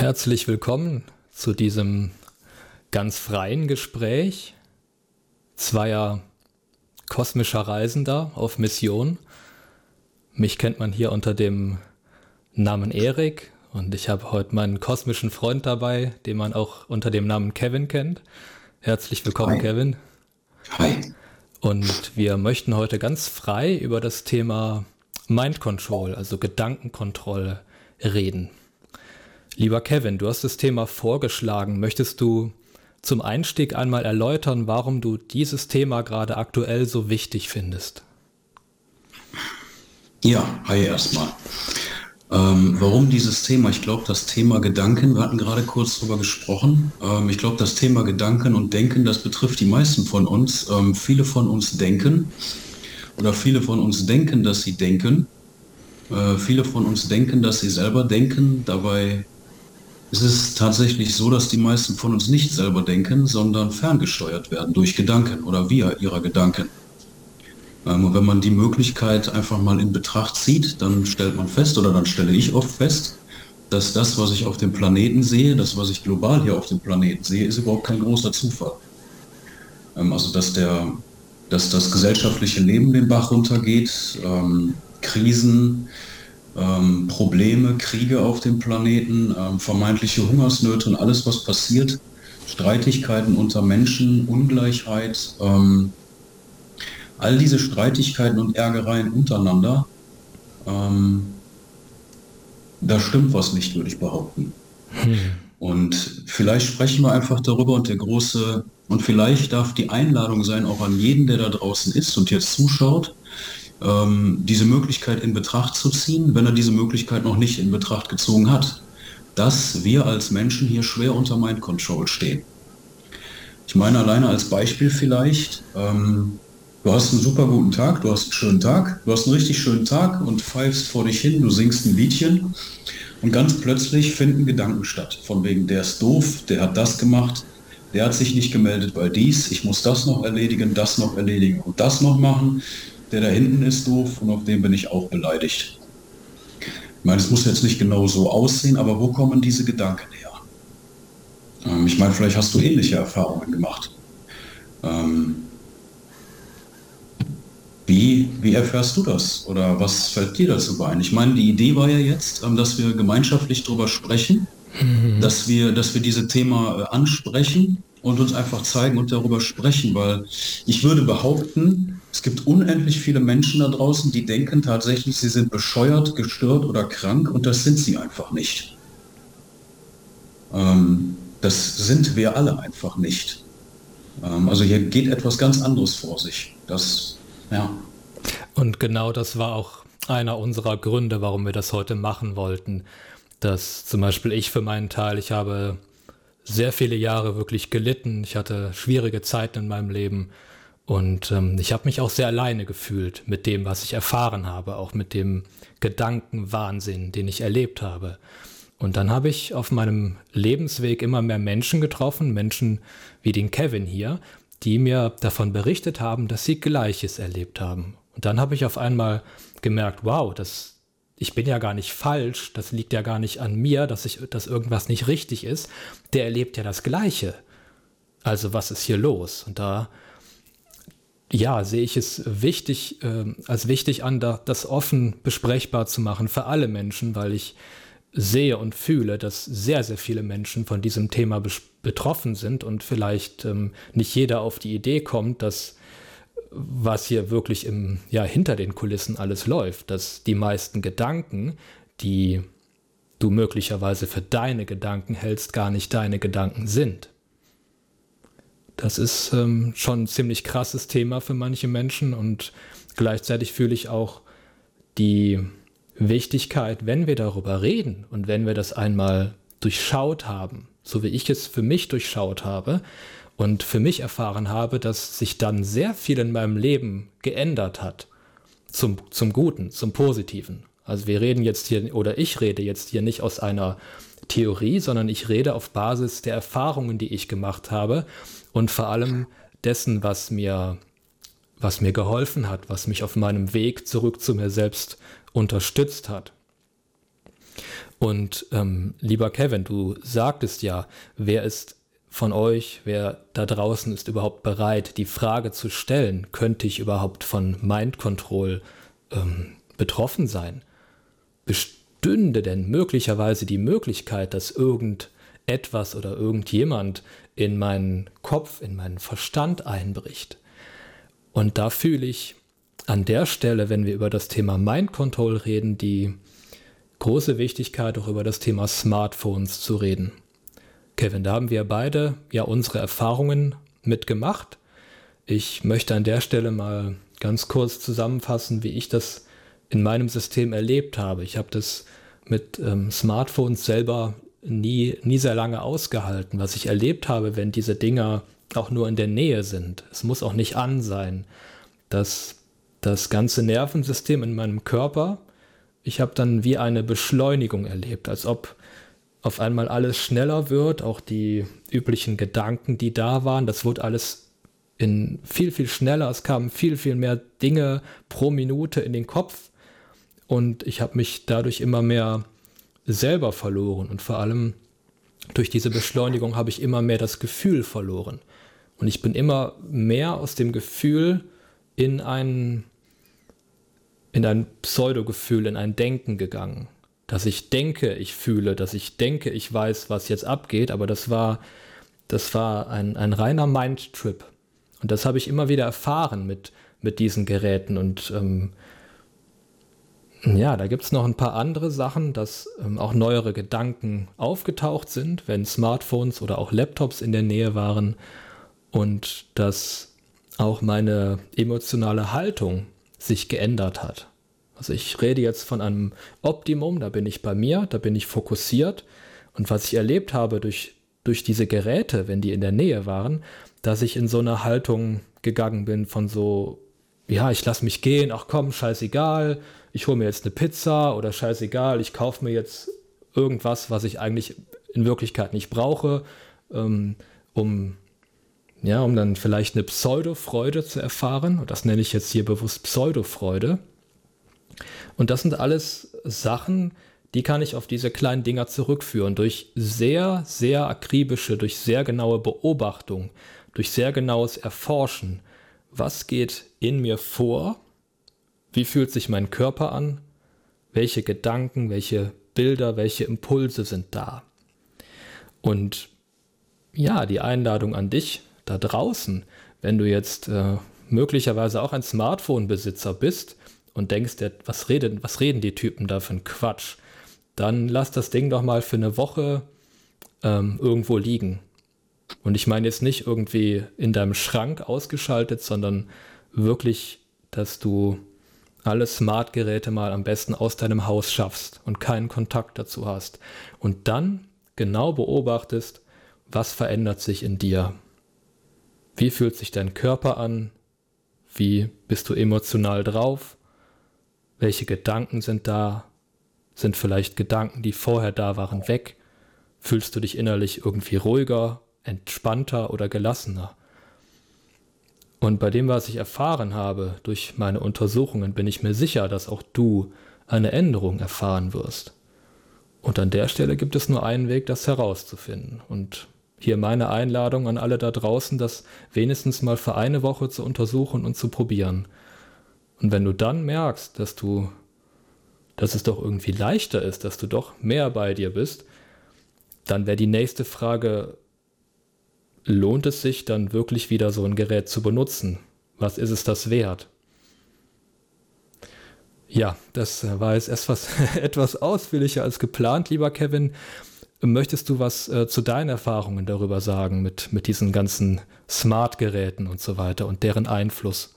Herzlich willkommen zu diesem ganz freien Gespräch zweier kosmischer Reisender auf Mission. Mich kennt man hier unter dem Namen Erik und ich habe heute meinen kosmischen Freund dabei, den man auch unter dem Namen Kevin kennt. Herzlich willkommen, Hi. Kevin. Hi. Und wir möchten heute ganz frei über das Thema Mind Control, also Gedankenkontrolle, reden. Lieber Kevin, du hast das Thema vorgeschlagen. Möchtest du zum Einstieg einmal erläutern, warum du dieses Thema gerade aktuell so wichtig findest? Ja, hi erstmal. Ähm, warum dieses Thema? Ich glaube, das Thema Gedanken, wir hatten gerade kurz darüber gesprochen. Ähm, ich glaube, das Thema Gedanken und Denken, das betrifft die meisten von uns. Ähm, viele von uns denken oder viele von uns denken, dass sie denken. Äh, viele von uns denken, dass sie selber denken. Dabei ist es tatsächlich so, dass die meisten von uns nicht selber denken, sondern ferngesteuert werden durch Gedanken oder via ihrer Gedanken. Ähm, wenn man die Möglichkeit einfach mal in Betracht zieht, dann stellt man fest, oder dann stelle ich oft fest, dass das, was ich auf dem Planeten sehe, das, was ich global hier auf dem Planeten sehe, ist überhaupt kein großer Zufall. Ähm, also dass, der, dass das gesellschaftliche Leben den Bach runtergeht, ähm, Krisen, ähm, Probleme, Kriege auf dem Planeten, ähm, vermeintliche Hungersnöte und alles, was passiert, Streitigkeiten unter Menschen, Ungleichheit, ähm, all diese Streitigkeiten und Ärgereien untereinander, ähm, da stimmt was nicht, würde ich behaupten. Hm. Und vielleicht sprechen wir einfach darüber und der große, und vielleicht darf die Einladung sein, auch an jeden, der da draußen ist und jetzt zuschaut, ähm, diese Möglichkeit in Betracht zu ziehen, wenn er diese Möglichkeit noch nicht in Betracht gezogen hat, dass wir als Menschen hier schwer unter Mind Control stehen. Ich meine alleine als Beispiel vielleicht, ähm, du hast einen super guten Tag, du hast einen schönen Tag, du hast einen richtig schönen Tag und pfeifst vor dich hin, du singst ein Liedchen und ganz plötzlich finden Gedanken statt, von wegen, der ist doof, der hat das gemacht, der hat sich nicht gemeldet, weil dies, ich muss das noch erledigen, das noch erledigen und das noch machen, der da hinten ist doof und auf den bin ich auch beleidigt. Ich meine, es muss jetzt nicht genau so aussehen, aber wo kommen diese Gedanken her? Ähm, ich meine, vielleicht hast du ähnliche Erfahrungen gemacht. Ähm, wie, wie erfährst du das? Oder was fällt dir dazu ein? Ich meine, die Idee war ja jetzt, ähm, dass wir gemeinschaftlich darüber sprechen, mhm. dass, wir, dass wir diese Thema äh, ansprechen und uns einfach zeigen und darüber sprechen, weil ich würde behaupten, es gibt unendlich viele Menschen da draußen, die denken tatsächlich, sie sind bescheuert, gestört oder krank und das sind sie einfach nicht. Ähm, das sind wir alle einfach nicht. Ähm, also hier geht etwas ganz anderes vor sich. Das ja. Und genau das war auch einer unserer Gründe, warum wir das heute machen wollten. Dass zum Beispiel ich für meinen Teil, ich habe sehr viele Jahre wirklich gelitten. Ich hatte schwierige Zeiten in meinem Leben. Und ähm, ich habe mich auch sehr alleine gefühlt mit dem, was ich erfahren habe, auch mit dem Gedankenwahnsinn, den ich erlebt habe. Und dann habe ich auf meinem Lebensweg immer mehr Menschen getroffen, Menschen wie den Kevin hier, die mir davon berichtet haben, dass sie Gleiches erlebt haben. Und dann habe ich auf einmal gemerkt, wow, das, ich bin ja gar nicht falsch, das liegt ja gar nicht an mir, dass, ich, dass irgendwas nicht richtig ist. Der erlebt ja das Gleiche. Also was ist hier los? Und da, ja, sehe ich es wichtig, äh, als wichtig an, da, das offen besprechbar zu machen für alle Menschen, weil ich sehe und fühle, dass sehr, sehr viele Menschen von diesem Thema betroffen sind und vielleicht ähm, nicht jeder auf die Idee kommt, dass was hier wirklich im, ja, hinter den Kulissen alles läuft, dass die meisten Gedanken, die du möglicherweise für deine Gedanken hältst, gar nicht deine Gedanken sind. Das ist ähm, schon ein ziemlich krasses Thema für manche Menschen und gleichzeitig fühle ich auch die Wichtigkeit, wenn wir darüber reden und wenn wir das einmal durchschaut haben, so wie ich es für mich durchschaut habe und für mich erfahren habe, dass sich dann sehr viel in meinem Leben geändert hat. Zum, zum Guten, zum Positiven. Also wir reden jetzt hier, oder ich rede jetzt hier nicht aus einer Theorie, sondern ich rede auf Basis der Erfahrungen, die ich gemacht habe und vor allem dessen, was mir, was mir geholfen hat, was mich auf meinem Weg zurück zu mir selbst unterstützt hat. Und ähm, lieber Kevin, du sagtest ja, wer ist von euch, wer da draußen ist überhaupt bereit, die Frage zu stellen, könnte ich überhaupt von Mind Control ähm, betroffen sein? Bestünde denn möglicherweise die Möglichkeit, dass irgendetwas oder irgendjemand in meinen Kopf, in meinen Verstand einbricht? Und da fühle ich an der Stelle, wenn wir über das Thema Mind Control reden, die große Wichtigkeit, auch über das Thema Smartphones zu reden. Kevin, da haben wir beide ja unsere Erfahrungen mitgemacht. Ich möchte an der Stelle mal ganz kurz zusammenfassen, wie ich das in meinem System erlebt habe. Ich habe das mit ähm, Smartphones selber nie, nie sehr lange ausgehalten, was ich erlebt habe, wenn diese Dinger auch nur in der Nähe sind. Es muss auch nicht an sein, dass das ganze Nervensystem in meinem Körper, ich habe dann wie eine Beschleunigung erlebt, als ob auf einmal alles schneller wird, auch die üblichen Gedanken, die da waren, das wurde alles in viel, viel schneller, es kamen viel, viel mehr Dinge pro Minute in den Kopf und ich habe mich dadurch immer mehr selber verloren und vor allem durch diese Beschleunigung habe ich immer mehr das Gefühl verloren und ich bin immer mehr aus dem Gefühl in ein, in ein Pseudo-Gefühl, in ein Denken gegangen dass ich denke, ich fühle, dass ich denke, ich weiß, was jetzt abgeht, aber das war, das war ein, ein reiner Mindtrip. Und das habe ich immer wieder erfahren mit, mit diesen Geräten. Und ähm, ja, da gibt es noch ein paar andere Sachen, dass ähm, auch neuere Gedanken aufgetaucht sind, wenn Smartphones oder auch Laptops in der Nähe waren. Und dass auch meine emotionale Haltung sich geändert hat. Also ich rede jetzt von einem Optimum, da bin ich bei mir, da bin ich fokussiert. Und was ich erlebt habe durch, durch diese Geräte, wenn die in der Nähe waren, dass ich in so eine Haltung gegangen bin von so, ja, ich lasse mich gehen, ach komm, scheißegal, ich hole mir jetzt eine Pizza oder scheißegal, ich kaufe mir jetzt irgendwas, was ich eigentlich in Wirklichkeit nicht brauche, ähm, um ja, um dann vielleicht eine Pseudo-Freude zu erfahren. Und das nenne ich jetzt hier bewusst Pseudo-Freude. Und das sind alles Sachen, die kann ich auf diese kleinen Dinger zurückführen. Durch sehr, sehr akribische, durch sehr genaue Beobachtung, durch sehr genaues Erforschen. Was geht in mir vor? Wie fühlt sich mein Körper an? Welche Gedanken, welche Bilder, welche Impulse sind da? Und ja, die Einladung an dich da draußen, wenn du jetzt äh, möglicherweise auch ein Smartphone-Besitzer bist, und denkst, was reden, was reden die Typen da für ein Quatsch, dann lass das Ding doch mal für eine Woche ähm, irgendwo liegen. Und ich meine jetzt nicht irgendwie in deinem Schrank ausgeschaltet, sondern wirklich, dass du alle Smart-Geräte mal am besten aus deinem Haus schaffst und keinen Kontakt dazu hast. Und dann genau beobachtest, was verändert sich in dir. Wie fühlt sich dein Körper an? Wie bist du emotional drauf? Welche Gedanken sind da? Sind vielleicht Gedanken, die vorher da waren, weg? Fühlst du dich innerlich irgendwie ruhiger, entspannter oder gelassener? Und bei dem, was ich erfahren habe durch meine Untersuchungen, bin ich mir sicher, dass auch du eine Änderung erfahren wirst. Und an der Stelle gibt es nur einen Weg, das herauszufinden. Und hier meine Einladung an alle da draußen, das wenigstens mal für eine Woche zu untersuchen und zu probieren. Und wenn du dann merkst, dass du, dass es doch irgendwie leichter ist, dass du doch mehr bei dir bist, dann wäre die nächste Frage, lohnt es sich dann wirklich wieder so ein Gerät zu benutzen? Was ist es das wert? Ja, das war jetzt etwas, etwas ausführlicher als geplant, lieber Kevin. Möchtest du was äh, zu deinen Erfahrungen darüber sagen mit, mit diesen ganzen Smart-Geräten und so weiter und deren Einfluss?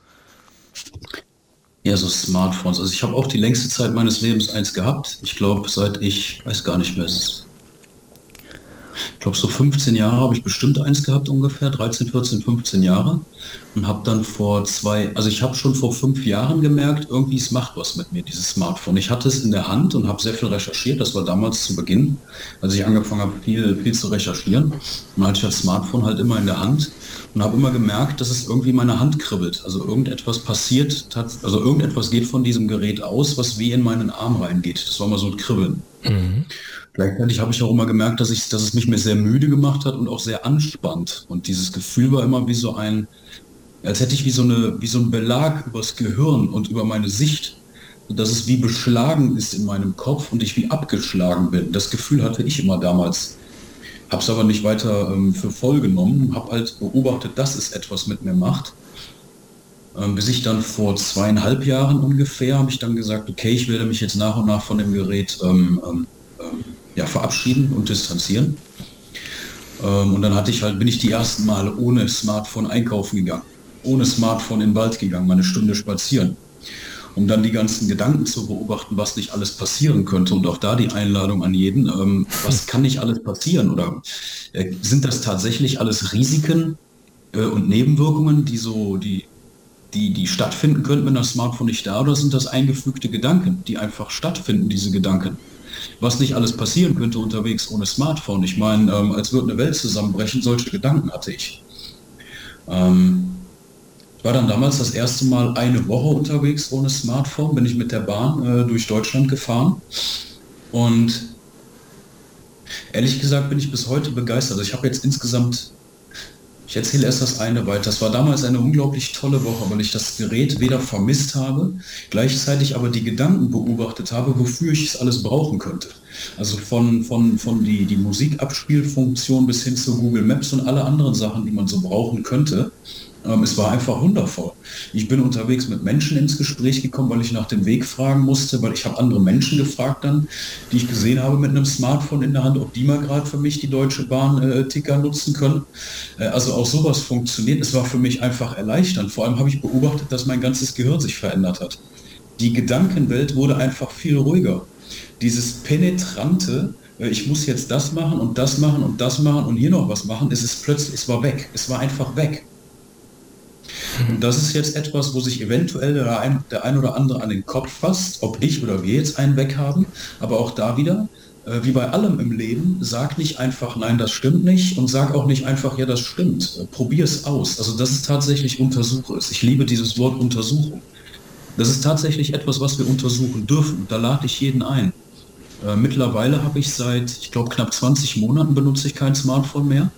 Ja, so Smartphones. Also ich habe auch die längste Zeit meines Lebens eins gehabt. Ich glaube, seit ich, weiß gar nicht mehr, glaube so 15 Jahre habe ich bestimmt eins gehabt ungefähr, 13, 14, 15 Jahre. und habe dann vor zwei, also ich habe schon vor fünf Jahren gemerkt, irgendwie es macht was mit mir, dieses Smartphone. Ich hatte es in der Hand und habe sehr viel recherchiert. Das war damals zu Beginn, als ich angefangen habe, viel, viel zu recherchieren. Und hatte ich das Smartphone halt immer in der Hand und habe immer gemerkt, dass es irgendwie meine Hand kribbelt. Also irgendetwas passiert, also irgendetwas geht von diesem Gerät aus, was wie in meinen Arm reingeht. Das war mal so ein Kribbeln. Gleichzeitig habe ich auch immer gemerkt, dass, ich, dass es mich mir sehr müde gemacht hat und auch sehr anspannt. Und dieses Gefühl war immer wie so ein, als hätte ich wie so, eine, wie so ein Belag übers Gehirn und über meine Sicht, dass es wie beschlagen ist in meinem Kopf und ich wie abgeschlagen bin. Das Gefühl hatte ich immer damals. Habe es aber nicht weiter ähm, für voll genommen, habe halt beobachtet, dass es etwas mit mir macht. Ähm, bis ich dann vor zweieinhalb Jahren ungefähr habe ich dann gesagt, okay, ich werde mich jetzt nach und nach von dem Gerät ähm, ähm, ähm ja, verabschieden und distanzieren. Ähm, und dann hatte ich halt, bin ich die ersten Male ohne Smartphone einkaufen gegangen, ohne Smartphone in den Wald gegangen, meine Stunde spazieren, um dann die ganzen Gedanken zu beobachten, was nicht alles passieren könnte. Und auch da die Einladung an jeden, ähm, was kann nicht alles passieren? Oder äh, sind das tatsächlich alles Risiken äh, und Nebenwirkungen, die so, die, die, die stattfinden könnten, wenn das Smartphone nicht da oder sind das eingefügte Gedanken, die einfach stattfinden, diese Gedanken? was nicht alles passieren könnte unterwegs ohne Smartphone. Ich meine, ähm, als würde eine Welt zusammenbrechen, solche Gedanken hatte ich. Ähm, war dann damals das erste Mal eine Woche unterwegs ohne Smartphone, bin ich mit der Bahn äh, durch Deutschland gefahren und ehrlich gesagt bin ich bis heute begeistert. Also ich habe jetzt insgesamt ich erzähle erst das eine weiter. Das war damals eine unglaublich tolle Woche, weil ich das Gerät weder vermisst habe, gleichzeitig aber die Gedanken beobachtet habe, wofür ich es alles brauchen könnte. Also von, von, von die, die Musikabspielfunktion bis hin zu Google Maps und alle anderen Sachen, die man so brauchen könnte. Ähm, es war einfach wundervoll. Ich bin unterwegs mit Menschen ins Gespräch gekommen, weil ich nach dem Weg fragen musste, weil ich habe andere Menschen gefragt dann, die ich gesehen habe mit einem Smartphone in der Hand, ob die mal gerade für mich die Deutsche Bahn äh, nutzen können. Äh, also auch sowas funktioniert. Es war für mich einfach erleichternd. Vor allem habe ich beobachtet, dass mein ganzes Gehirn sich verändert hat. Die Gedankenwelt wurde einfach viel ruhiger. Dieses penetrante, äh, ich muss jetzt das machen und das machen und das machen und hier noch was machen, es ist plötzlich, es war weg. Es war einfach weg. Und das ist jetzt etwas, wo sich eventuell der ein, der ein oder andere an den Kopf fasst, ob ich oder wir jetzt einen weghaben. Aber auch da wieder, äh, wie bei allem im Leben, sag nicht einfach, nein, das stimmt nicht und sag auch nicht einfach, ja, das stimmt. Äh, Probier es aus. Also das ist tatsächlich Untersuche Ich liebe dieses Wort Untersuchung. Das ist tatsächlich etwas, was wir untersuchen dürfen. Da lade ich jeden ein. Äh, mittlerweile habe ich seit, ich glaube, knapp 20 Monaten benutze ich kein Smartphone mehr.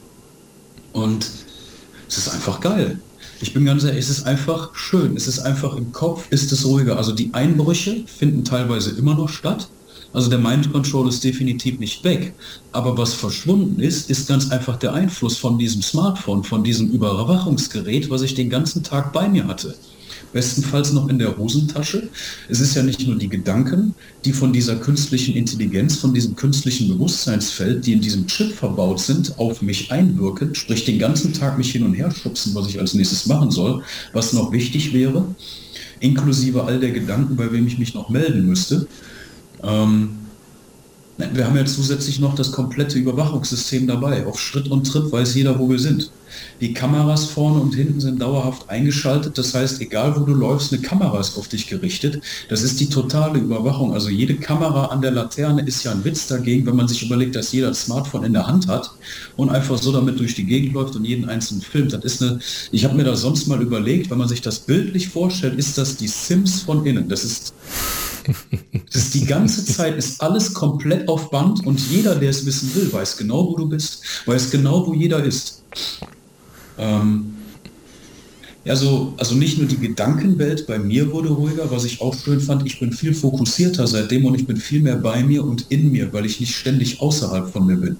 Und es ist einfach geil. Ich bin ganz ehrlich, es ist einfach schön. Es ist einfach im Kopf, ist es ruhiger. Also die Einbrüche finden teilweise immer noch statt. Also der Mind Control ist definitiv nicht weg. Aber was verschwunden ist, ist ganz einfach der Einfluss von diesem Smartphone, von diesem Überwachungsgerät, was ich den ganzen Tag bei mir hatte bestenfalls noch in der Hosentasche. Es ist ja nicht nur die Gedanken, die von dieser künstlichen Intelligenz, von diesem künstlichen Bewusstseinsfeld, die in diesem Chip verbaut sind, auf mich einwirken, sprich den ganzen Tag mich hin und her schubsen, was ich als nächstes machen soll, was noch wichtig wäre, inklusive all der Gedanken, bei wem ich mich noch melden müsste. Ähm, wir haben ja zusätzlich noch das komplette Überwachungssystem dabei. Auf Schritt und Tritt weiß jeder, wo wir sind. Die Kameras vorne und hinten sind dauerhaft eingeschaltet. Das heißt, egal wo du läufst, eine Kamera ist auf dich gerichtet. Das ist die totale Überwachung. Also jede Kamera an der Laterne ist ja ein Witz dagegen, wenn man sich überlegt, dass jeder ein Smartphone in der Hand hat und einfach so damit durch die Gegend läuft und jeden einzelnen filmt. Das ist eine, ich habe mir das sonst mal überlegt, wenn man sich das bildlich vorstellt, ist das die Sims von innen. Das ist das die ganze Zeit ist alles komplett auf Band und jeder, der es wissen will, weiß genau, wo du bist, weiß genau, wo jeder ist. Ähm, also, also nicht nur die Gedankenwelt bei mir wurde ruhiger, was ich auch schön fand, ich bin viel fokussierter seitdem und ich bin viel mehr bei mir und in mir, weil ich nicht ständig außerhalb von mir bin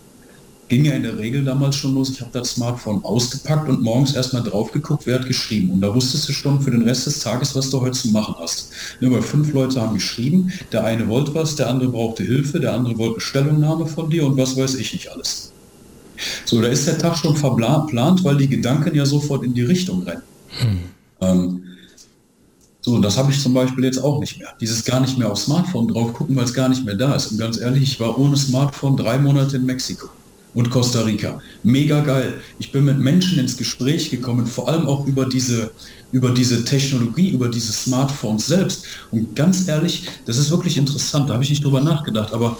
ging ja in der Regel damals schon los. Ich habe das Smartphone ausgepackt und morgens erstmal drauf geguckt, wer hat geschrieben. Und da wusstest du schon für den Rest des Tages, was du heute zu machen hast. Nur fünf Leute haben geschrieben, der eine wollte was, der andere brauchte Hilfe, der andere wollte eine Stellungnahme von dir und was weiß ich nicht alles. So, da ist der Tag schon verplant, weil die Gedanken ja sofort in die Richtung rennen. Hm. Ähm, so, das habe ich zum Beispiel jetzt auch nicht mehr. Dieses gar nicht mehr auf Smartphone drauf gucken, weil es gar nicht mehr da ist. Und ganz ehrlich, ich war ohne Smartphone drei Monate in Mexiko und Costa Rica. Mega geil. Ich bin mit Menschen ins Gespräch gekommen, vor allem auch über diese, über diese Technologie, über diese Smartphones selbst. Und ganz ehrlich, das ist wirklich interessant, da habe ich nicht drüber nachgedacht, aber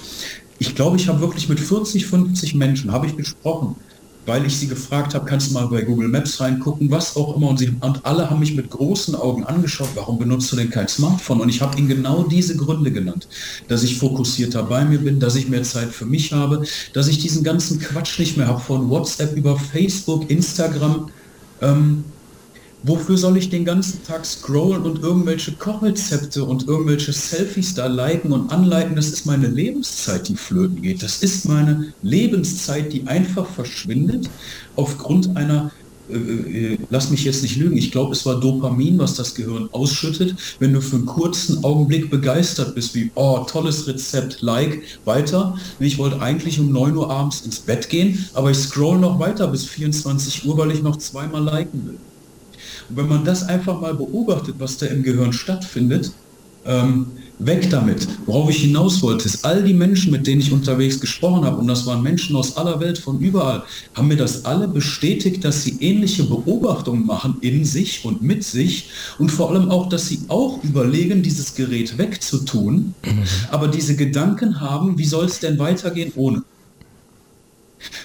ich glaube, ich habe wirklich mit 40, 50 Menschen, habe ich gesprochen, weil ich sie gefragt habe, kannst du mal bei Google Maps reingucken, was auch immer. Und, sie, und alle haben mich mit großen Augen angeschaut, warum benutzt du denn kein Smartphone? Und ich habe ihnen genau diese Gründe genannt, dass ich fokussierter bei mir bin, dass ich mehr Zeit für mich habe, dass ich diesen ganzen Quatsch nicht mehr habe von WhatsApp über Facebook, Instagram. Ähm, Wofür soll ich den ganzen Tag scrollen und irgendwelche Kochrezepte und irgendwelche Selfies da liken und anleiten? Das ist meine Lebenszeit, die flöten geht. Das ist meine Lebenszeit, die einfach verschwindet aufgrund einer äh, äh, lass mich jetzt nicht lügen, ich glaube, es war Dopamin, was das Gehirn ausschüttet, wenn du für einen kurzen Augenblick begeistert bist, wie, oh, tolles Rezept, like, weiter. Ich wollte eigentlich um 9 Uhr abends ins Bett gehen, aber ich scroll noch weiter bis 24 Uhr, weil ich noch zweimal liken will. Und wenn man das einfach mal beobachtet, was da im Gehirn stattfindet, ähm, weg damit. Worauf ich hinaus wollte, ist, all die Menschen, mit denen ich unterwegs gesprochen habe, und das waren Menschen aus aller Welt, von überall, haben mir das alle bestätigt, dass sie ähnliche Beobachtungen machen in sich und mit sich und vor allem auch, dass sie auch überlegen, dieses Gerät wegzutun, mhm. aber diese Gedanken haben, wie soll es denn weitergehen ohne?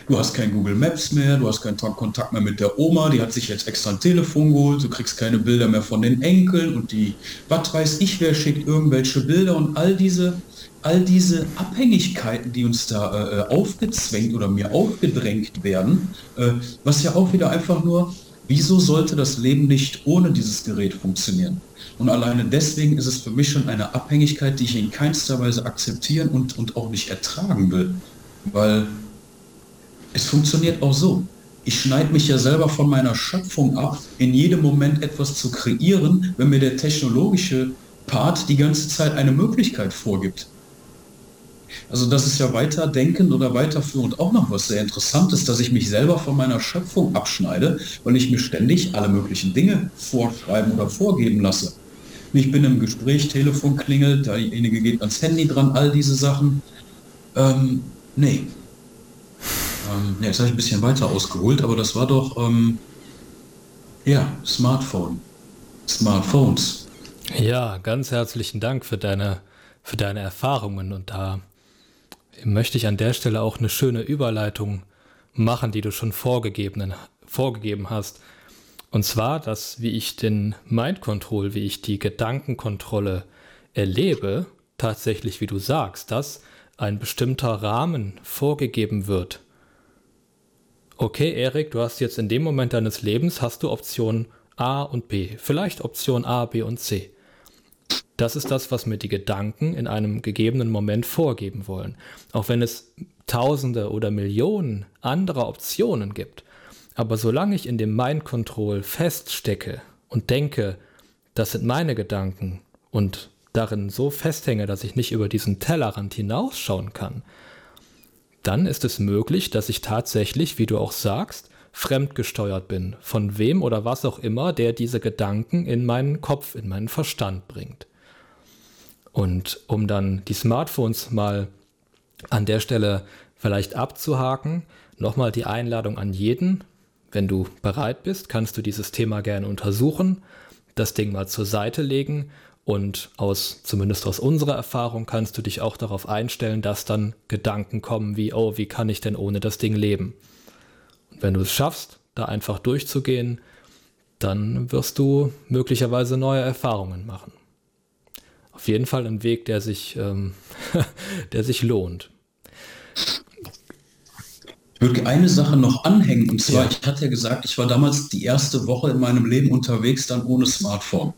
Du hast kein Google Maps mehr, du hast keinen Kontakt mehr mit der Oma, die hat sich jetzt extra ein Telefon geholt, du kriegst keine Bilder mehr von den Enkeln und die, was weiß ich, wer schickt irgendwelche Bilder und all diese, all diese Abhängigkeiten, die uns da äh, aufgezwängt oder mir aufgedrängt werden, äh, was ja auch wieder einfach nur, wieso sollte das Leben nicht ohne dieses Gerät funktionieren? Und alleine deswegen ist es für mich schon eine Abhängigkeit, die ich in keinster Weise akzeptieren und, und auch nicht ertragen will. Weil es funktioniert auch so. Ich schneide mich ja selber von meiner Schöpfung ab, in jedem Moment etwas zu kreieren, wenn mir der technologische Part die ganze Zeit eine Möglichkeit vorgibt. Also das ist ja weiterdenkend oder weiterführend auch noch was sehr Interessantes, dass ich mich selber von meiner Schöpfung abschneide, weil ich mir ständig alle möglichen Dinge vorschreiben oder vorgeben lasse. Ich bin im Gespräch, Telefon klingelt, derjenige geht ans Handy dran, all diese Sachen. Ähm, nee, ähm, ja, jetzt habe ich ein bisschen weiter ausgeholt, aber das war doch, ähm, ja, Smartphone. Smartphones. Ja, ganz herzlichen Dank für deine, für deine Erfahrungen und da möchte ich an der Stelle auch eine schöne Überleitung machen, die du schon vorgegeben, vorgegeben hast. Und zwar, dass wie ich den Mind Control, wie ich die Gedankenkontrolle erlebe, tatsächlich, wie du sagst, dass ein bestimmter Rahmen vorgegeben wird okay, Erik, du hast jetzt in dem Moment deines Lebens, hast du Option A und B, vielleicht Option A, B und C. Das ist das, was mir die Gedanken in einem gegebenen Moment vorgeben wollen. Auch wenn es Tausende oder Millionen anderer Optionen gibt. Aber solange ich in dem Mind Control feststecke und denke, das sind meine Gedanken und darin so festhänge, dass ich nicht über diesen Tellerrand hinausschauen kann, dann ist es möglich, dass ich tatsächlich, wie du auch sagst, fremdgesteuert bin, von wem oder was auch immer, der diese Gedanken in meinen Kopf, in meinen Verstand bringt. Und um dann die Smartphones mal an der Stelle vielleicht abzuhaken, nochmal die Einladung an jeden, wenn du bereit bist, kannst du dieses Thema gerne untersuchen, das Ding mal zur Seite legen und aus, zumindest aus unserer Erfahrung, kannst du dich auch darauf einstellen, dass dann Gedanken kommen wie, oh, wie kann ich denn ohne das Ding leben? Und wenn du es schaffst, da einfach durchzugehen, dann wirst du möglicherweise neue Erfahrungen machen. Auf jeden Fall ein Weg, der sich, ähm, der sich lohnt. Ich würde eine Sache noch anhängen, und zwar, ja. ich hatte ja gesagt, ich war damals die erste Woche in meinem Leben unterwegs, dann ohne Smartphone.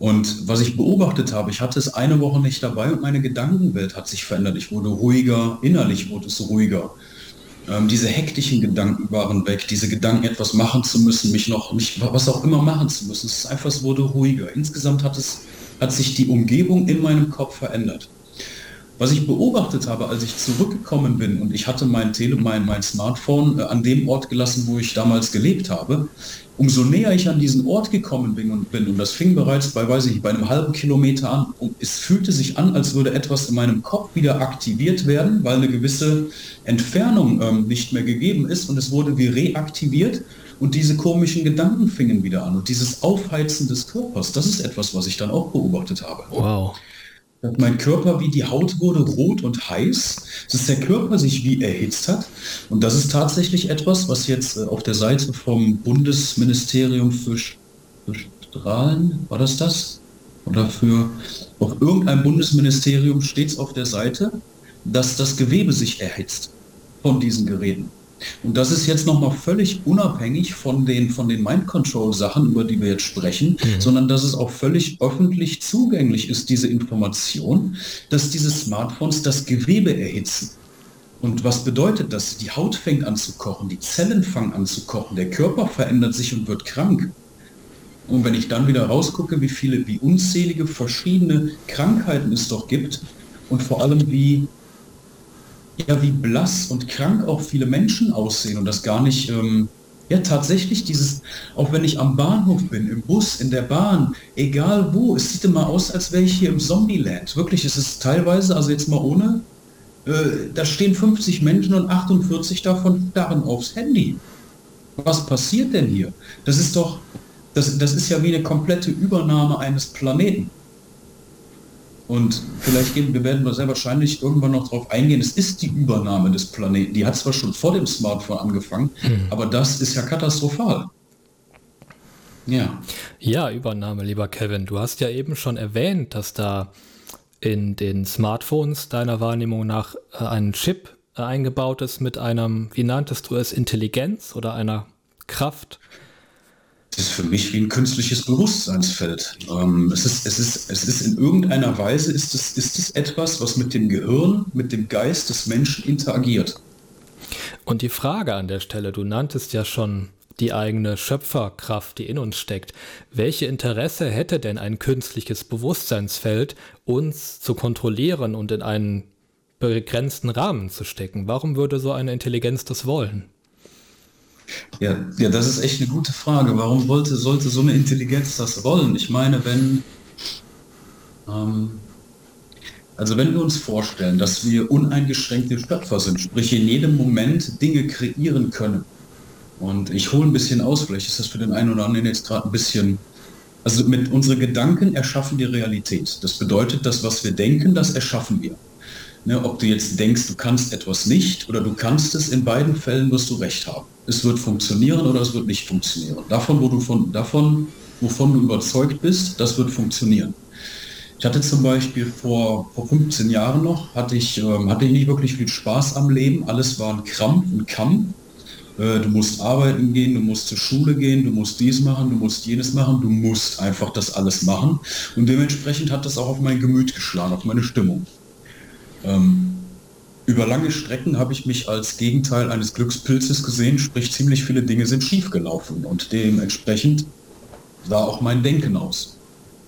Und was ich beobachtet habe, ich hatte es eine Woche nicht dabei und meine Gedankenwelt hat sich verändert. Ich wurde ruhiger, innerlich wurde es ruhiger. Ähm, diese hektischen Gedanken waren weg, diese Gedanken, etwas machen zu müssen, mich noch, mich, was auch immer machen zu müssen. Es ist einfach, es wurde ruhiger. Insgesamt hat es, hat sich die Umgebung in meinem Kopf verändert. Was ich beobachtet habe, als ich zurückgekommen bin und ich hatte mein Tele, mein, mein Smartphone äh, an dem Ort gelassen, wo ich damals gelebt habe, umso näher ich an diesen Ort gekommen bin und bin, und das fing bereits bei, weiß ich, bei einem halben Kilometer an, und es fühlte sich an, als würde etwas in meinem Kopf wieder aktiviert werden, weil eine gewisse Entfernung ähm, nicht mehr gegeben ist und es wurde wie reaktiviert und diese komischen Gedanken fingen wieder an und dieses Aufheizen des Körpers, das ist etwas, was ich dann auch beobachtet habe. Wow mein Körper wie die Haut wurde rot und heiß, dass der Körper sich wie erhitzt hat. Und das ist tatsächlich etwas, was jetzt äh, auf der Seite vom Bundesministerium für, Strahlen, war das das? Oder für auf irgendein Bundesministerium steht es auf der Seite, dass das Gewebe sich erhitzt von diesen Geräten. Und das ist jetzt nochmal völlig unabhängig von den, von den Mind-Control-Sachen, über die wir jetzt sprechen, mhm. sondern dass es auch völlig öffentlich zugänglich ist, diese Information, dass diese Smartphones das Gewebe erhitzen. Und was bedeutet das? Die Haut fängt an zu kochen, die Zellen fangen an zu kochen, der Körper verändert sich und wird krank. Und wenn ich dann wieder rausgucke, wie viele, wie unzählige verschiedene Krankheiten es doch gibt und vor allem wie ja, wie blass und krank auch viele Menschen aussehen und das gar nicht, ähm, ja, tatsächlich dieses, auch wenn ich am Bahnhof bin, im Bus, in der Bahn, egal wo, es sieht immer aus, als wäre ich hier im Zombieland. Wirklich, es ist teilweise, also jetzt mal ohne, äh, da stehen 50 Menschen und 48 davon starren aufs Handy. Was passiert denn hier? Das ist doch, das, das ist ja wie eine komplette Übernahme eines Planeten. Und vielleicht gehen, wir werden wir sehr wahrscheinlich irgendwann noch darauf eingehen, es ist die Übernahme des Planeten. Die hat zwar schon vor dem Smartphone angefangen, mhm. aber das ist ja katastrophal. Ja. Ja, Übernahme, lieber Kevin. Du hast ja eben schon erwähnt, dass da in den Smartphones deiner Wahrnehmung nach äh, ein Chip äh, eingebaut ist mit einem, wie nanntest du es, Intelligenz oder einer Kraft? Das ist für mich wie ein künstliches Bewusstseinsfeld. Ähm, es, ist, es, ist, es ist in irgendeiner Weise ist es, ist es etwas, was mit dem Gehirn, mit dem Geist des Menschen interagiert. Und die Frage an der Stelle, du nanntest ja schon die eigene Schöpferkraft, die in uns steckt. Welche Interesse hätte denn ein künstliches Bewusstseinsfeld, uns zu kontrollieren und in einen begrenzten Rahmen zu stecken? Warum würde so eine Intelligenz das wollen? Ja, ja, das ist echt eine gute Frage. Warum wollte, sollte so eine Intelligenz das wollen? Ich meine, wenn, ähm, also wenn wir uns vorstellen, dass wir uneingeschränkte Schöpfer sind, sprich in jedem Moment Dinge kreieren können. Und ich hole ein bisschen aus, vielleicht ist das für den einen oder anderen jetzt gerade ein bisschen, also mit unseren Gedanken erschaffen die Realität. Das bedeutet, dass was wir denken, das erschaffen wir. Ne, ob du jetzt denkst, du kannst etwas nicht oder du kannst es, in beiden Fällen wirst du recht haben. Es wird funktionieren oder es wird nicht funktionieren. Davon, wo du von, davon, wovon du überzeugt bist, das wird funktionieren. Ich hatte zum Beispiel vor, vor 15 Jahren noch, hatte ich, ähm, hatte ich nicht wirklich viel Spaß am Leben. Alles war ein Krampf, ein Kampf. Äh, du musst arbeiten gehen, du musst zur Schule gehen, du musst dies machen, du musst jenes machen, du musst einfach das alles machen. Und dementsprechend hat das auch auf mein Gemüt geschlagen, auf meine Stimmung. Ähm, über lange Strecken habe ich mich als Gegenteil eines Glückspilzes gesehen, sprich ziemlich viele Dinge sind schiefgelaufen und dementsprechend sah auch mein Denken aus.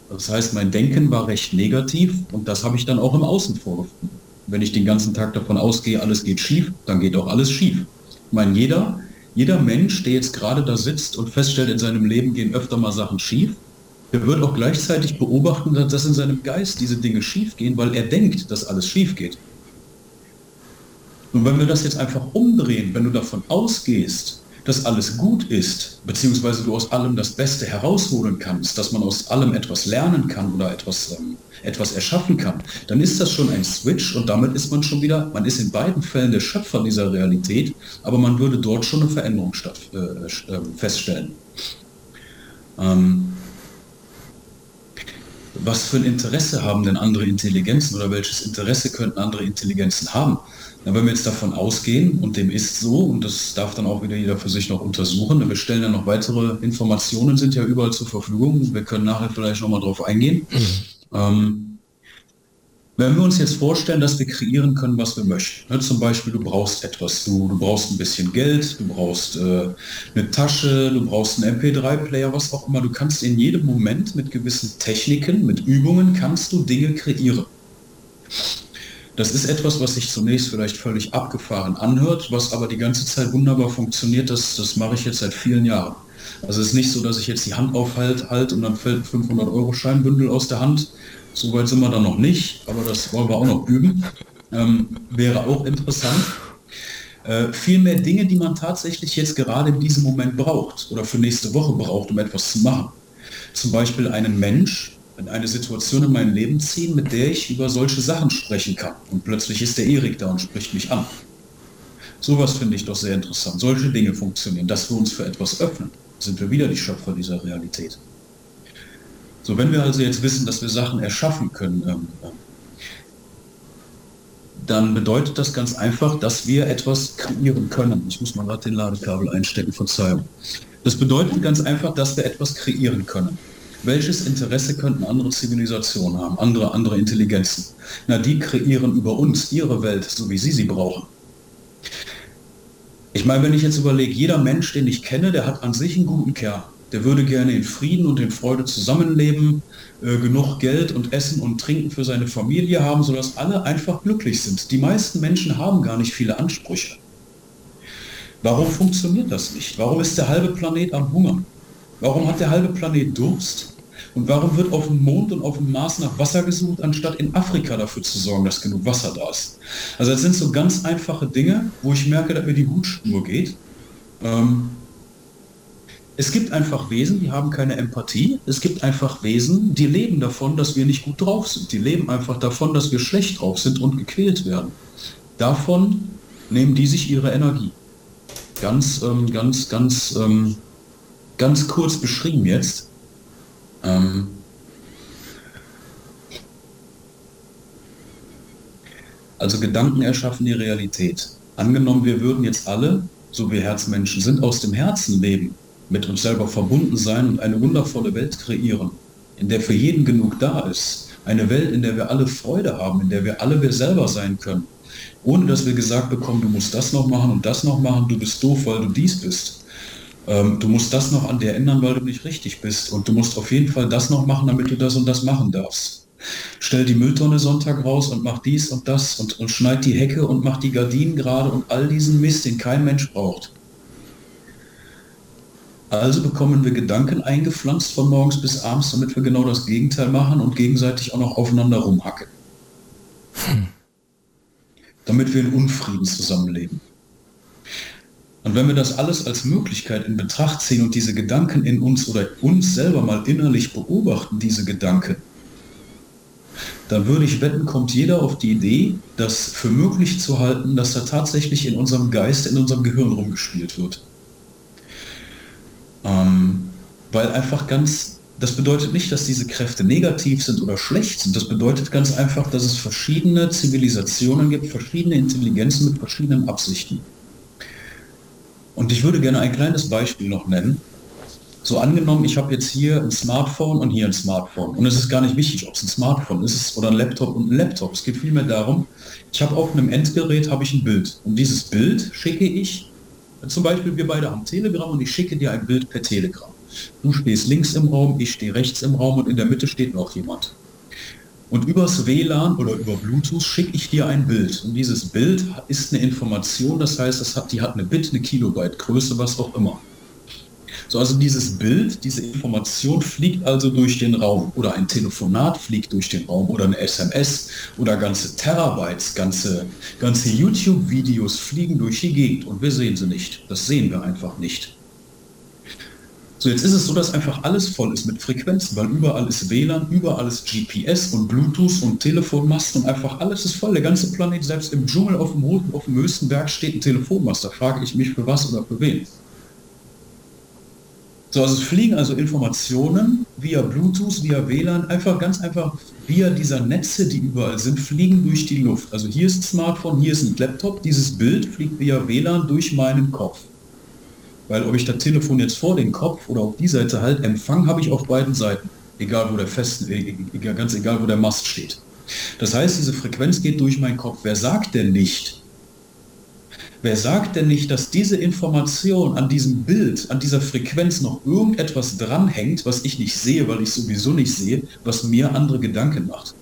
Das heißt, mein Denken war recht negativ und das habe ich dann auch im Außen vorgefunden. Wenn ich den ganzen Tag davon ausgehe, alles geht schief, dann geht auch alles schief. Ich meine, jeder, jeder Mensch, der jetzt gerade da sitzt und feststellt, in seinem Leben gehen öfter mal Sachen schief, er wird auch gleichzeitig beobachten, dass in seinem Geist diese Dinge schief gehen, weil er denkt, dass alles schief geht. Und wenn wir das jetzt einfach umdrehen, wenn du davon ausgehst, dass alles gut ist, beziehungsweise du aus allem das Beste herausholen kannst, dass man aus allem etwas lernen kann oder etwas, ähm, etwas erschaffen kann, dann ist das schon ein Switch und damit ist man schon wieder, man ist in beiden Fällen der Schöpfer dieser Realität, aber man würde dort schon eine Veränderung statt, äh, äh, feststellen. Ähm, was für ein Interesse haben denn andere Intelligenzen oder welches Interesse könnten andere Intelligenzen haben? Na, wenn wir jetzt davon ausgehen, und dem ist so, und das darf dann auch wieder jeder für sich noch untersuchen, wir stellen ja noch weitere Informationen, sind ja überall zur Verfügung, wir können nachher vielleicht nochmal drauf eingehen. Mhm. Ähm, wenn wir uns jetzt vorstellen, dass wir kreieren können, was wir möchten, ne, zum Beispiel du brauchst etwas, du, du brauchst ein bisschen Geld, du brauchst äh, eine Tasche, du brauchst einen MP3-Player, was auch immer, du kannst in jedem Moment mit gewissen Techniken, mit Übungen, kannst du Dinge kreieren. Das ist etwas, was sich zunächst vielleicht völlig abgefahren anhört, was aber die ganze Zeit wunderbar funktioniert. Das, das mache ich jetzt seit vielen Jahren. Also es ist nicht so, dass ich jetzt die Hand aufhalte halt, und dann fällt 500 Euro Scheinbündel aus der Hand. So weit sind wir dann noch nicht, aber das wollen wir auch noch üben. Ähm, wäre auch interessant. Äh, viel mehr Dinge, die man tatsächlich jetzt gerade in diesem Moment braucht oder für nächste Woche braucht, um etwas zu machen. Zum Beispiel einen Mensch in eine Situation in mein Leben ziehen, mit der ich über solche Sachen sprechen kann. Und plötzlich ist der Erik da und spricht mich an. Sowas finde ich doch sehr interessant. Solche Dinge funktionieren, dass wir uns für etwas öffnen. Sind wir wieder die Schöpfer dieser Realität. So, wenn wir also jetzt wissen, dass wir Sachen erschaffen können, ähm, ähm dann bedeutet das ganz einfach, dass wir etwas kreieren können. Ich muss mal gerade den Ladekabel einstecken, Verzeihung. Das bedeutet ganz einfach, dass wir etwas kreieren können. Welches Interesse könnten andere Zivilisationen haben, andere, andere Intelligenzen? Na, die kreieren über uns ihre Welt, so wie sie sie brauchen. Ich meine, wenn ich jetzt überlege, jeder Mensch, den ich kenne, der hat an sich einen guten Kern. Der würde gerne in Frieden und in Freude zusammenleben, äh, genug Geld und Essen und Trinken für seine Familie haben, sodass alle einfach glücklich sind. Die meisten Menschen haben gar nicht viele Ansprüche. Warum funktioniert das nicht? Warum ist der halbe Planet am Hungern? Warum hat der halbe Planet Durst? Und warum wird auf dem Mond und auf dem Mars nach Wasser gesucht, anstatt in Afrika dafür zu sorgen, dass genug Wasser da ist? Also das sind so ganz einfache Dinge, wo ich merke, dass mir die Hutschnur geht. Ähm, es gibt einfach Wesen, die haben keine Empathie. Es gibt einfach Wesen, die leben davon, dass wir nicht gut drauf sind. Die leben einfach davon, dass wir schlecht drauf sind und gequält werden. Davon nehmen die sich ihre Energie. Ganz, ähm, ganz, ganz, ähm, ganz kurz beschrieben jetzt. Ähm, also Gedanken erschaffen die Realität. Angenommen, wir würden jetzt alle, so wie Herzmenschen sind, aus dem Herzen leben, mit uns selber verbunden sein und eine wundervolle Welt kreieren, in der für jeden genug da ist. Eine Welt, in der wir alle Freude haben, in der wir alle wir selber sein können. Ohne dass wir gesagt bekommen, du musst das noch machen und das noch machen, du bist doof, weil du dies bist ähm, du musst das noch an dir ändern, weil du nicht richtig bist. Und du musst auf jeden Fall das noch machen, damit du das und das machen darfst. Stell die Mülltonne Sonntag raus und mach dies und das und, und schneid die Hecke und mach die Gardinen gerade und all diesen Mist, den kein Mensch braucht. Also bekommen wir Gedanken eingepflanzt von morgens bis abends, damit wir genau das Gegenteil machen und gegenseitig auch noch aufeinander rumhacken. Hm. Damit wir in Unfrieden zusammenleben. Und wenn wir das alles als Möglichkeit in Betracht ziehen und diese Gedanken in uns oder uns selber mal innerlich beobachten, diese Gedanken, dann würde ich wetten, kommt jeder auf die Idee, das für möglich zu halten, dass da tatsächlich in unserem Geist, in unserem Gehirn rumgespielt wird. Ähm, weil einfach ganz, das bedeutet nicht, dass diese Kräfte negativ sind oder schlecht sind. Das bedeutet ganz einfach, dass es verschiedene Zivilisationen gibt, verschiedene Intelligenzen mit verschiedenen Absichten. Und ich würde gerne ein kleines Beispiel noch nennen. So angenommen, ich habe jetzt hier ein Smartphone und hier ein Smartphone. Und es ist gar nicht wichtig, ob es ein Smartphone ist oder ein Laptop und ein Laptop. Es geht vielmehr darum, ich habe auf einem Endgerät habe ich ein Bild. Und dieses Bild schicke ich, zum Beispiel wir beide haben Telegram und ich schicke dir ein Bild per Telegram. Du stehst links im Raum, ich stehe rechts im Raum und in der Mitte steht noch jemand. Und übers WLAN oder über Bluetooth schicke ich dir ein Bild. Und dieses Bild ist eine Information, das heißt, das hat, die hat eine Bit, eine Kilobyte Größe, was auch immer. So, also dieses Bild, diese Information fliegt also durch den Raum oder ein Telefonat fliegt durch den Raum oder eine SMS oder ganze Terabytes, ganze, ganze YouTube-Videos fliegen durch die Gegend und wir sehen sie nicht. Das sehen wir einfach nicht. So, jetzt ist es so, dass einfach alles voll ist mit Frequenzen, weil überall ist WLAN, überall ist GPS und Bluetooth und Telefonmasten und einfach alles ist voll. Der ganze Planet, selbst im Dschungel auf dem, auf dem höchsten Berg steht ein Telefonmast. Da frage ich mich, für was oder für wen. So, also es fliegen also Informationen via Bluetooth, via WLAN, einfach ganz einfach via dieser Netze, die überall sind, fliegen durch die Luft. Also hier ist ein Smartphone, hier ist ein Laptop, dieses Bild fliegt via WLAN durch meinen Kopf. Weil ob ich das Telefon jetzt vor den Kopf oder auf die Seite halt, Empfang habe ich auf beiden Seiten. Egal wo der Fest, äh, ganz egal wo der Mast steht. Das heißt, diese Frequenz geht durch meinen Kopf. Wer sagt denn nicht, Wer sagt denn nicht, dass diese Information an diesem Bild, an dieser Frequenz noch irgendetwas dranhängt, was ich nicht sehe, weil ich sowieso nicht sehe, was mir andere Gedanken macht?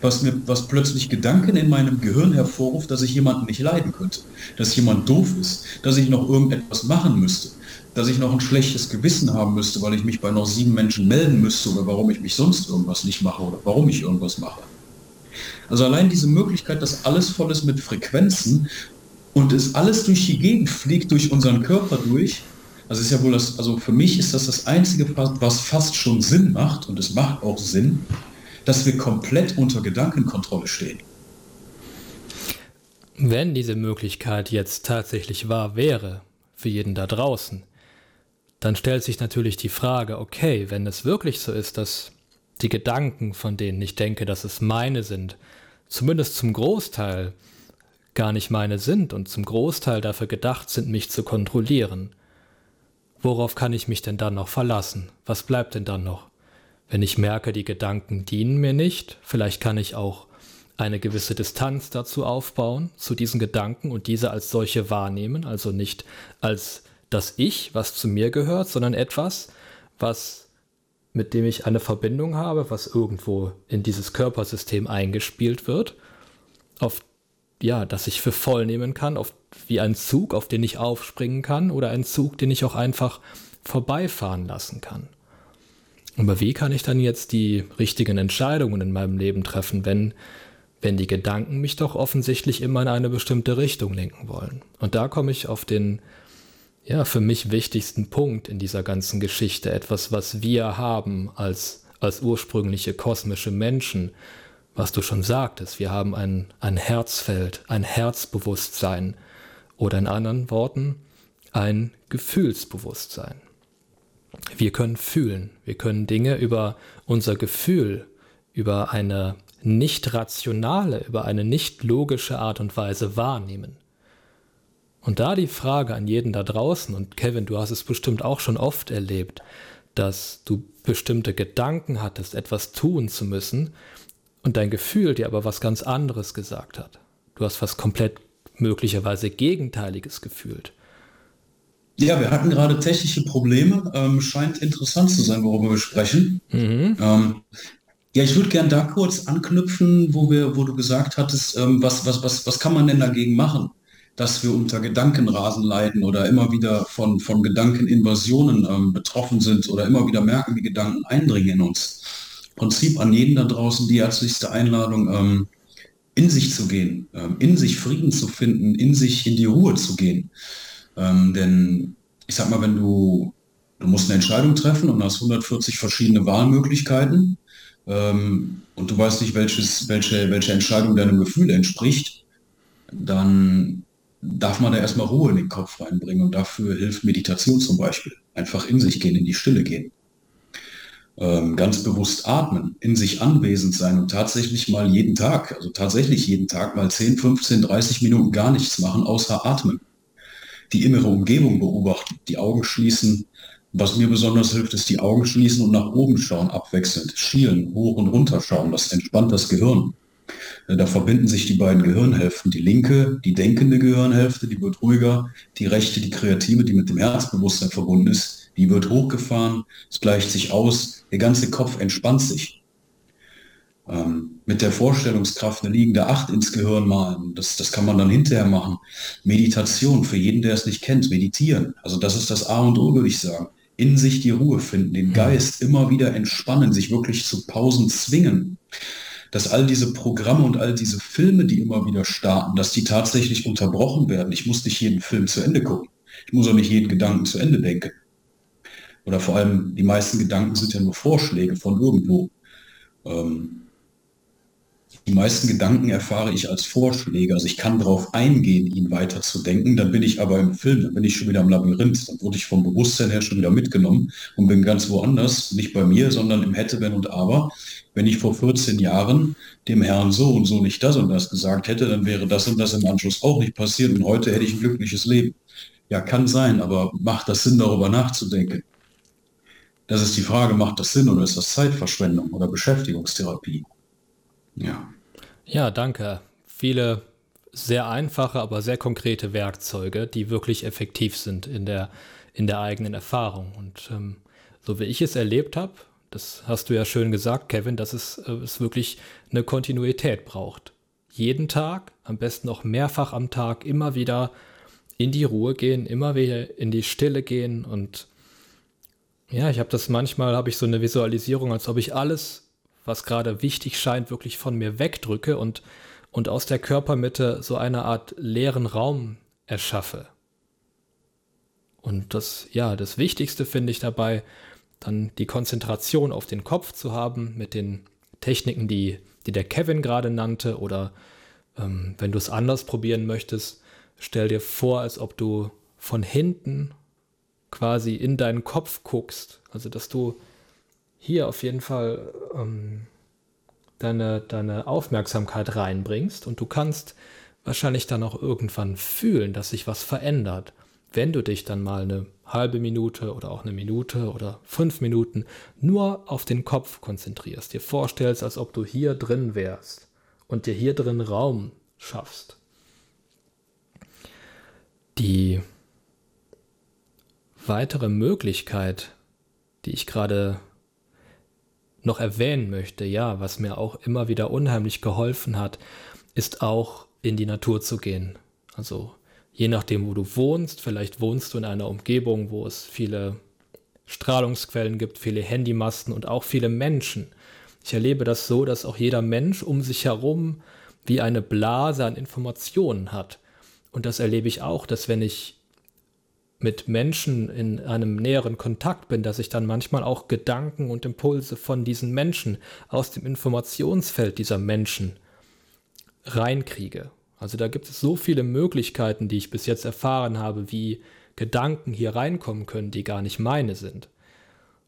was mir, was plötzlich Gedanken in meinem Gehirn hervorruft, dass ich jemanden nicht leiden könnte, dass jemand doof ist, dass ich noch irgendetwas machen müsste, dass ich noch ein schlechtes Gewissen haben müsste, weil ich mich bei noch sieben Menschen melden müsste oder warum ich mich sonst irgendwas nicht mache oder warum ich irgendwas mache. Also allein diese Möglichkeit, dass alles voll ist mit Frequenzen und es alles durch die Gegend fliegt, durch unseren Körper durch, also ist ja wohl das, also für mich ist das das Einzige, was fast schon Sinn macht und es macht auch Sinn, dass wir komplett unter Gedankenkontrolle stehen. Wenn diese Möglichkeit jetzt tatsächlich wahr wäre, für jeden da draußen, dann stellt sich natürlich die Frage, okay, wenn es wirklich so ist, dass die Gedanken, von denen ich denke, dass es meine sind, zumindest zum Großteil gar nicht meine sind und zum Großteil dafür gedacht sind, mich zu kontrollieren, worauf kann ich mich denn dann noch verlassen? Was bleibt denn dann noch? Wenn ich merke, die Gedanken dienen mir nicht, vielleicht kann ich auch eine gewisse Distanz dazu aufbauen, zu diesen Gedanken und diese als solche wahrnehmen, also nicht als das Ich, was zu mir gehört, sondern etwas, was mit dem ich eine Verbindung habe, was irgendwo in dieses Körpersystem eingespielt wird, auf ja, das ich für voll nehmen kann, auf, wie ein Zug, auf den ich aufspringen kann, oder ein Zug, den ich auch einfach vorbeifahren lassen kann. Aber wie kann ich dann jetzt die richtigen Entscheidungen in meinem Leben treffen, wenn, wenn die Gedanken mich doch offensichtlich immer in eine bestimmte Richtung lenken wollen? Und da komme ich auf den, ja, für mich wichtigsten Punkt in dieser ganzen Geschichte, etwas, was wir haben als, als ursprüngliche kosmische Menschen, was du schon sagtest, wir haben ein, ein Herzfeld, ein Herzbewusstsein oder in anderen Worten ein Gefühlsbewusstsein. Wir können fühlen, wir können Dinge über unser Gefühl, über eine nicht rationale, über eine nicht logische Art und Weise wahrnehmen. Und da die Frage an jeden da draußen, und Kevin, du hast es bestimmt auch schon oft erlebt, dass du bestimmte Gedanken hattest, etwas tun zu müssen, und dein Gefühl dir aber was ganz anderes gesagt hat. Du hast was komplett möglicherweise Gegenteiliges gefühlt. Ja, wir hatten gerade technische Probleme. Ähm, scheint interessant zu sein, worüber wir sprechen. Mhm. Ähm, ja, ich würde gern da kurz anknüpfen, wo wir, wo du gesagt hattest, ähm, was, was, was, was kann man denn dagegen machen, dass wir unter Gedankenrasen leiden oder immer wieder von, von Gedankeninvasionen ähm, betroffen sind oder immer wieder merken, wie Gedanken eindringen in uns. Prinzip an jeden da draußen die herzlichste Einladung, ähm, in sich zu gehen, ähm, in sich Frieden zu finden, in sich in die Ruhe zu gehen. Ähm, denn ich sag mal, wenn du, du musst eine Entscheidung treffen und hast 140 verschiedene Wahlmöglichkeiten ähm, und du weißt nicht, welches, welche, welche Entscheidung deinem Gefühl entspricht, dann darf man da erstmal Ruhe in den Kopf reinbringen und dafür hilft Meditation zum Beispiel. Einfach in sich gehen, in die Stille gehen. Ähm, ganz bewusst atmen, in sich anwesend sein und tatsächlich mal jeden Tag, also tatsächlich jeden Tag mal 10, 15, 30 Minuten gar nichts machen, außer atmen die innere Umgebung beobachten, die Augen schließen. Was mir besonders hilft, ist die Augen schließen und nach oben schauen, abwechselnd, schielen, hoch und runter schauen. Das entspannt das Gehirn. Äh, da verbinden sich die beiden Gehirnhälften. Die linke, die denkende Gehirnhälfte, die wird ruhiger. Die rechte, die kreative, die mit dem Herzbewusstsein verbunden ist, die wird hochgefahren. Es gleicht sich aus. Der ganze Kopf entspannt sich ähm, mit der Vorstellungskraft eine liegende Acht ins Gehirn malen. Das, das kann man dann hinterher machen. Meditation, für jeden, der es nicht kennt, meditieren. Also das ist das A und O, würde ich sagen. In sich die Ruhe finden, den Geist immer wieder entspannen, sich wirklich zu Pausen zwingen. Dass all diese Programme und all diese Filme, die immer wieder starten, dass die tatsächlich unterbrochen werden. Ich muss nicht jeden Film zu Ende gucken. Ich muss auch nicht jeden Gedanken zu Ende denken. Oder vor allem, die meisten Gedanken sind ja nur Vorschläge von irgendwo. Ähm, die meisten Gedanken erfahre ich als Vorschläge. Also ich kann darauf eingehen, ihn weiterzudenken. Dann bin ich aber im Film, dann bin ich schon wieder im Labyrinth. Dann wurde ich vom Bewusstsein her schon wieder mitgenommen und bin ganz woanders, nicht bei mir, sondern im Hätte, Wenn und Aber. Wenn ich vor 14 Jahren dem Herrn so und so nicht das und das gesagt hätte, dann wäre das und das im Anschluss auch nicht passiert und heute hätte ich ein glückliches Leben. Ja, kann sein, aber macht das Sinn, darüber nachzudenken? Das ist die Frage, macht das Sinn oder ist das Zeitverschwendung oder Beschäftigungstherapie? Ja. Ja, danke. Viele sehr einfache, aber sehr konkrete Werkzeuge, die wirklich effektiv sind in der, in der eigenen Erfahrung. Und ähm, so wie ich es erlebt habe, das hast du ja schön gesagt, Kevin, dass es, äh, es wirklich eine Kontinuität braucht. Jeden Tag, am besten auch mehrfach am Tag, immer wieder in die Ruhe gehen, immer wieder in die Stille gehen und ja, ich habe das manchmal, habe ich so eine Visualisierung, als ob ich alles, was gerade wichtig scheint, wirklich von mir wegdrücke und, und aus der Körpermitte so eine Art leeren Raum erschaffe. Und das, ja, das Wichtigste finde ich dabei, dann die Konzentration auf den Kopf zu haben mit den Techniken, die, die der Kevin gerade nannte. Oder ähm, wenn du es anders probieren möchtest, stell dir vor, als ob du von hinten quasi in deinen Kopf guckst. Also dass du hier auf jeden Fall ähm, deine, deine Aufmerksamkeit reinbringst und du kannst wahrscheinlich dann auch irgendwann fühlen, dass sich was verändert wenn du dich dann mal eine halbe Minute oder auch eine Minute oder fünf Minuten nur auf den Kopf konzentrierst, dir vorstellst, als ob du hier drin wärst und dir hier drin Raum schaffst. Die weitere Möglichkeit, die ich gerade noch erwähnen möchte, ja, was mir auch immer wieder unheimlich geholfen hat, ist auch in die Natur zu gehen. Also je nachdem, wo du wohnst, vielleicht wohnst du in einer Umgebung, wo es viele Strahlungsquellen gibt, viele Handymasten und auch viele Menschen. Ich erlebe das so, dass auch jeder Mensch um sich herum wie eine Blase an Informationen hat. Und das erlebe ich auch, dass wenn ich mit Menschen in einem näheren Kontakt bin, dass ich dann manchmal auch Gedanken und Impulse von diesen Menschen aus dem Informationsfeld dieser Menschen reinkriege. Also da gibt es so viele Möglichkeiten, die ich bis jetzt erfahren habe, wie Gedanken hier reinkommen können, die gar nicht meine sind.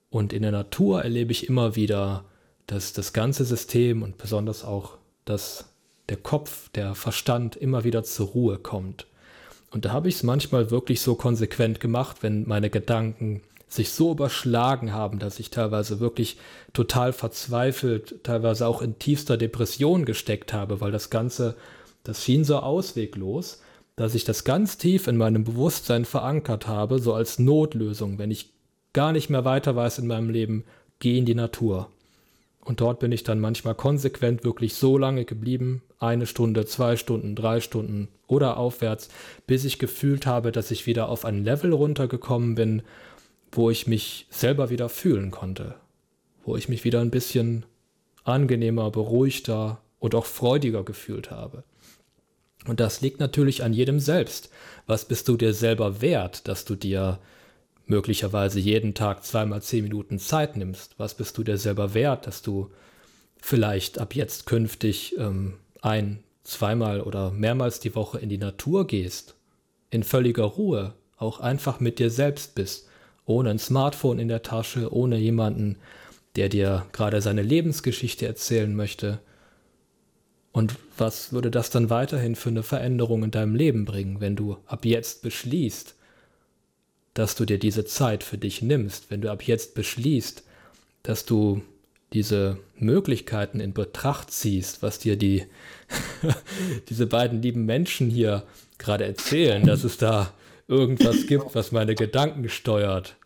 Und in der Natur erlebe ich immer wieder, dass das ganze System und besonders auch, dass der Kopf, der Verstand immer wieder zur Ruhe kommt. Und da habe ich es manchmal wirklich so konsequent gemacht, wenn meine Gedanken sich so überschlagen haben, dass ich teilweise wirklich total verzweifelt, teilweise auch in tiefster Depression gesteckt habe, weil das Ganze das schien so ausweglos, dass ich das ganz tief in meinem Bewusstsein verankert habe, so als Notlösung, wenn ich gar nicht mehr weiter weiß in meinem Leben, geh in die Natur. Und dort bin ich dann manchmal konsequent wirklich so lange geblieben, eine Stunde, zwei Stunden, drei Stunden oder aufwärts, bis ich gefühlt habe, dass ich wieder auf ein Level runtergekommen bin, wo ich mich selber wieder fühlen konnte, wo ich mich wieder ein bisschen angenehmer, beruhigter und auch freudiger gefühlt habe. Und das liegt natürlich an jedem selbst. Was bist du dir selber wert, dass du dir möglicherweise jeden Tag zweimal zehn Minuten Zeit nimmst? Was bist du dir selber wert, dass du vielleicht ab jetzt künftig ähm, ein, zweimal oder mehrmals die Woche in die Natur gehst? In völliger Ruhe, auch einfach mit dir selbst bist, ohne ein Smartphone in der Tasche, ohne jemanden, der dir gerade seine Lebensgeschichte erzählen möchte, und was würde das dann weiterhin für eine Veränderung in deinem Leben bringen, wenn du ab jetzt beschließt, dass du dir diese Zeit für dich nimmst, wenn du ab jetzt beschließt, dass du diese Möglichkeiten in Betracht ziehst, was dir die diese beiden lieben Menschen hier gerade erzählen, dass es da irgendwas gibt, was meine Gedanken steuert.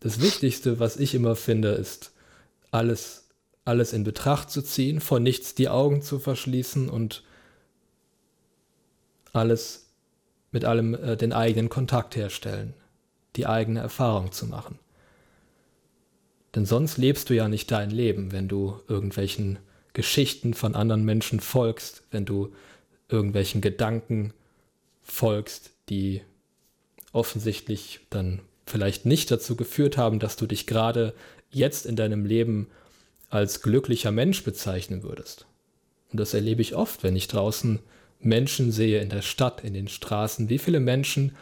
Das Wichtigste, was ich immer finde, ist alles alles in Betracht zu ziehen, vor nichts die Augen zu verschließen und alles mit allem äh, den eigenen Kontakt herstellen, die eigene Erfahrung zu machen. Denn sonst lebst du ja nicht dein Leben, wenn du irgendwelchen Geschichten von anderen Menschen folgst, wenn du irgendwelchen Gedanken folgst, die offensichtlich dann vielleicht nicht dazu geführt haben, dass du dich gerade jetzt in deinem Leben als glücklicher Mensch bezeichnen würdest. Und das erlebe ich oft, wenn ich draußen Menschen sehe in der Stadt, in den Straßen. Wie viele Menschen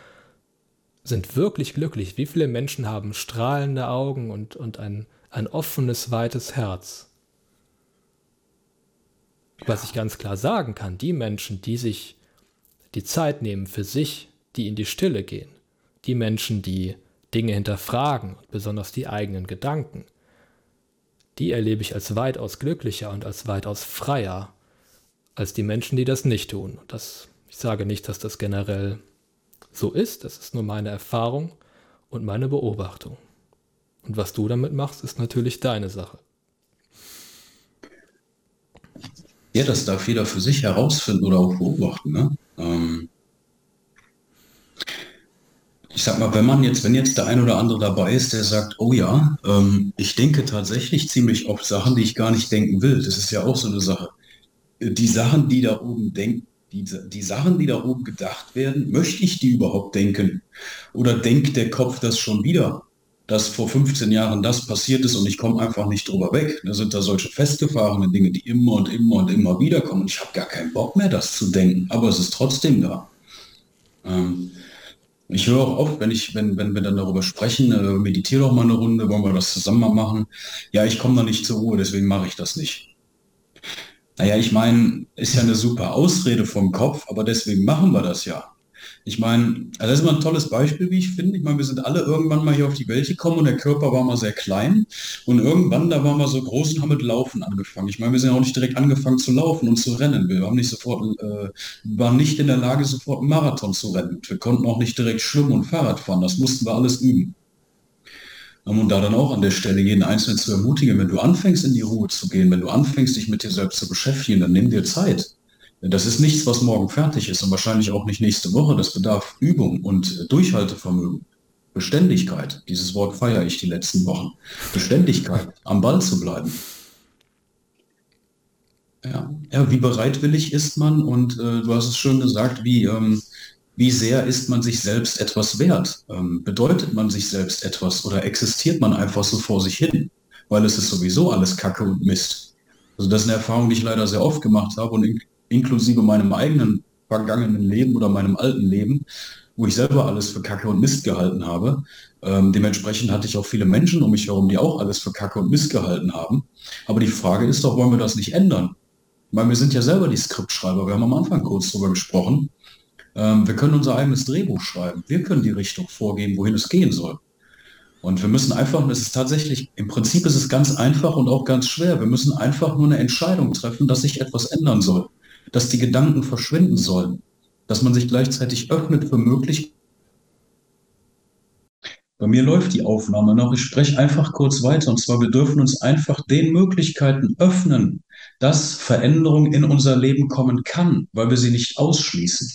sind wirklich glücklich? Wie viele Menschen haben strahlende Augen und, und ein, ein offenes, weites Herz? Ja. Was ich ganz klar sagen kann, die Menschen, die sich die Zeit nehmen für sich, die in die Stille gehen, die Menschen, die Dinge hinterfragen, besonders die eigenen Gedanken, die erlebe ich als weitaus glücklicher und als weitaus freier als die Menschen, die das nicht tun. Das, ich sage nicht, dass das generell so ist, das ist nur meine Erfahrung und meine Beobachtung. Und was du damit machst, ist natürlich deine Sache. Ja, das darf jeder für sich herausfinden oder auch beobachten. Ne? Ähm ich sag mal, wenn man jetzt, wenn jetzt der ein oder andere dabei ist, der sagt, oh ja, ähm, ich denke tatsächlich ziemlich oft Sachen, die ich gar nicht denken will. Das ist ja auch so eine Sache. Die Sachen, die da oben denken, die, die Sachen, die da oben gedacht werden, möchte ich die überhaupt denken? Oder denkt der Kopf das schon wieder? dass vor 15 Jahren das passiert ist und ich komme einfach nicht drüber weg. Da sind da solche festgefahrene Dinge, die immer und immer und immer wieder kommen. Ich habe gar keinen Bock mehr, das zu denken, aber es ist trotzdem da. Ähm, ich höre auch oft, wenn ich, wenn, wenn wir dann darüber sprechen, äh, meditiere doch mal eine Runde, wollen wir das zusammen machen. Ja, ich komme da nicht zur Ruhe, deswegen mache ich das nicht. Naja, ich meine, ist ja eine super Ausrede vom Kopf, aber deswegen machen wir das ja. Ich meine, also das ist immer ein tolles Beispiel, wie ich finde. Ich meine, wir sind alle irgendwann mal hier auf die Welt gekommen und der Körper war mal sehr klein und irgendwann, da waren wir so groß und haben mit Laufen angefangen. Ich meine, wir sind auch nicht direkt angefangen zu laufen und zu rennen. Wir haben nicht sofort, äh, waren nicht in der Lage, sofort einen Marathon zu rennen. Wir konnten auch nicht direkt schwimmen und Fahrrad fahren. Das mussten wir alles üben. Und da dann auch an der Stelle jeden Einzelnen zu ermutigen, wenn du anfängst in die Ruhe zu gehen, wenn du anfängst dich mit dir selbst zu beschäftigen, dann nimm dir Zeit. Das ist nichts, was morgen fertig ist und wahrscheinlich auch nicht nächste Woche. Das bedarf Übung und Durchhaltevermögen. Beständigkeit. Dieses Wort feiere ich die letzten Wochen. Beständigkeit, am Ball zu bleiben. Ja, ja wie bereitwillig ist man und äh, du hast es schon gesagt, wie, ähm, wie sehr ist man sich selbst etwas wert? Ähm, bedeutet man sich selbst etwas oder existiert man einfach so vor sich hin? Weil es ist sowieso alles Kacke und Mist. Also das ist eine Erfahrung, die ich leider sehr oft gemacht habe und inklusive meinem eigenen vergangenen Leben oder meinem alten Leben, wo ich selber alles für Kacke und Mist gehalten habe. Ähm, dementsprechend hatte ich auch viele Menschen um mich herum, die auch alles für Kacke und Mist gehalten haben. Aber die Frage ist doch, wollen wir das nicht ändern? Weil wir sind ja selber die Skriptschreiber. Wir haben am Anfang kurz darüber gesprochen. Ähm, wir können unser eigenes Drehbuch schreiben. Wir können die Richtung vorgeben, wohin es gehen soll. Und wir müssen einfach, es ist tatsächlich, im Prinzip ist es ganz einfach und auch ganz schwer. Wir müssen einfach nur eine Entscheidung treffen, dass sich etwas ändern soll dass die Gedanken verschwinden sollen, dass man sich gleichzeitig öffnet für Möglichkeiten. Bei mir läuft die Aufnahme noch. Ich spreche einfach kurz weiter. Und zwar, wir dürfen uns einfach den Möglichkeiten öffnen, dass Veränderung in unser Leben kommen kann, weil wir sie nicht ausschließen.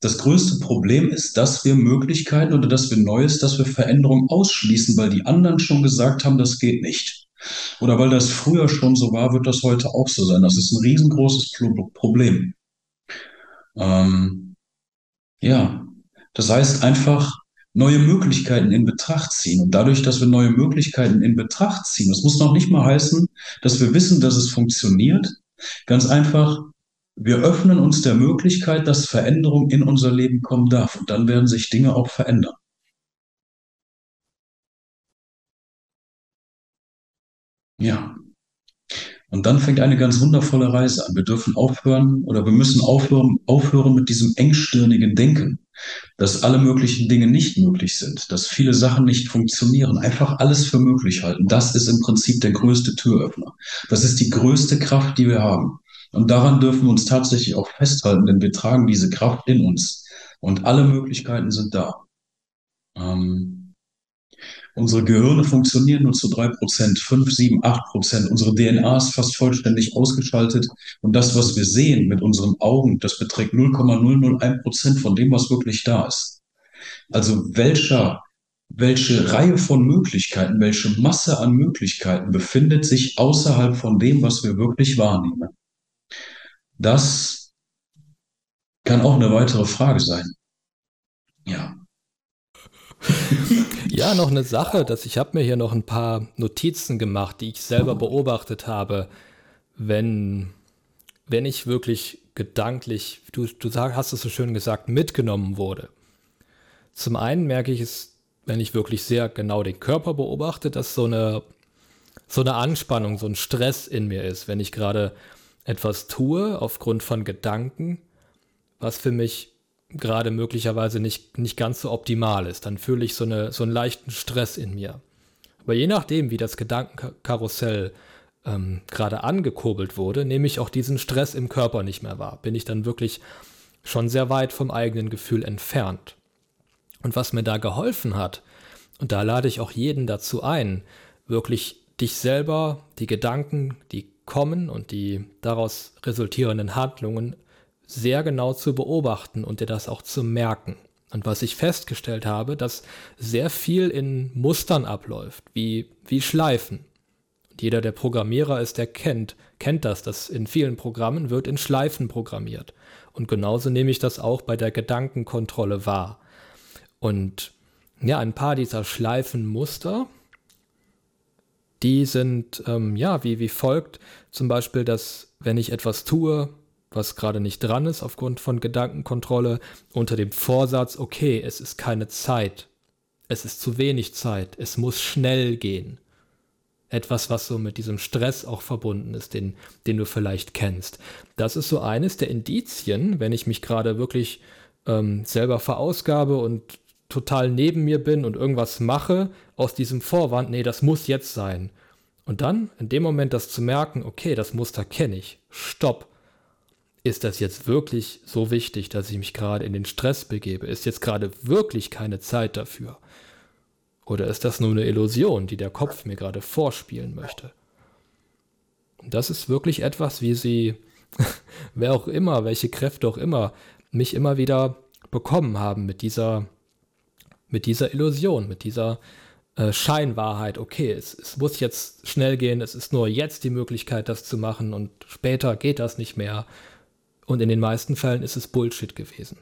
Das größte Problem ist, dass wir Möglichkeiten oder dass wir Neues, dass wir Veränderung ausschließen, weil die anderen schon gesagt haben, das geht nicht. Oder weil das früher schon so war, wird das heute auch so sein. Das ist ein riesengroßes Problem. Ähm, ja, das heißt einfach neue Möglichkeiten in Betracht ziehen. Und dadurch, dass wir neue Möglichkeiten in Betracht ziehen, das muss noch nicht mal heißen, dass wir wissen, dass es funktioniert. Ganz einfach, wir öffnen uns der Möglichkeit, dass Veränderung in unser Leben kommen darf. Und dann werden sich Dinge auch verändern. Ja. Und dann fängt eine ganz wundervolle Reise an. Wir dürfen aufhören oder wir müssen aufhören, aufhören mit diesem engstirnigen Denken, dass alle möglichen Dinge nicht möglich sind, dass viele Sachen nicht funktionieren, einfach alles für möglich halten. Das ist im Prinzip der größte Türöffner. Das ist die größte Kraft, die wir haben. Und daran dürfen wir uns tatsächlich auch festhalten, denn wir tragen diese Kraft in uns. Und alle Möglichkeiten sind da. Ähm, Unsere Gehirne funktionieren nur zu drei Prozent, fünf, sieben, acht Prozent. Unsere DNA ist fast vollständig ausgeschaltet. Und das, was wir sehen mit unseren Augen, das beträgt 0,001 Prozent von dem, was wirklich da ist. Also welcher, welche Reihe von Möglichkeiten, welche Masse an Möglichkeiten befindet sich außerhalb von dem, was wir wirklich wahrnehmen? Das kann auch eine weitere Frage sein. Ja. Ja, noch eine Sache, dass ich habe mir hier noch ein paar Notizen gemacht, die ich selber beobachtet habe, wenn, wenn ich wirklich gedanklich, du, du hast es so schön gesagt, mitgenommen wurde. Zum einen merke ich es, wenn ich wirklich sehr genau den Körper beobachte, dass so eine, so eine Anspannung, so ein Stress in mir ist, wenn ich gerade etwas tue aufgrund von Gedanken, was für mich gerade möglicherweise nicht, nicht ganz so optimal ist. Dann fühle ich so, eine, so einen leichten Stress in mir. Aber je nachdem, wie das Gedankenkarussell ähm, gerade angekurbelt wurde, nehme ich auch diesen Stress im Körper nicht mehr wahr. Bin ich dann wirklich schon sehr weit vom eigenen Gefühl entfernt. Und was mir da geholfen hat, Und da lade ich auch jeden dazu ein, wirklich dich selber, die Gedanken, die kommen und die daraus resultierenden Handlungen sehr genau zu beobachten und dir das auch zu merken. Und was ich festgestellt habe, dass sehr viel in Mustern abläuft, wie, wie Schleifen. Und jeder, der Programmierer ist, der kennt, kennt das, dass in vielen Programmen wird in Schleifen programmiert. Und genauso nehme ich das auch bei der Gedankenkontrolle wahr. Und ja, ein paar dieser Schleifenmuster, die sind ähm, ja wie, wie folgt. Zum Beispiel, dass wenn ich etwas tue, was gerade nicht dran ist aufgrund von Gedankenkontrolle, unter dem Vorsatz, okay, es ist keine Zeit, es ist zu wenig Zeit, es muss schnell gehen. Etwas, was so mit diesem Stress auch verbunden ist, den, den du vielleicht kennst. Das ist so eines der Indizien, wenn ich mich gerade wirklich ähm, selber verausgabe und total neben mir bin und irgendwas mache aus diesem Vorwand, nee, das muss jetzt sein. Und dann in dem Moment das zu merken, okay, das Muster kenne ich, stopp. Ist das jetzt wirklich so wichtig, dass ich mich gerade in den Stress begebe? Ist jetzt gerade wirklich keine Zeit dafür? Oder ist das nur eine Illusion, die der Kopf mir gerade vorspielen möchte? Und das ist wirklich etwas, wie sie, wer auch immer, welche Kräfte auch immer, mich immer wieder bekommen haben mit dieser mit dieser Illusion, mit dieser äh, Scheinwahrheit, okay, es, es muss jetzt schnell gehen, es ist nur jetzt die Möglichkeit, das zu machen und später geht das nicht mehr. Und in den meisten Fällen ist es Bullshit gewesen.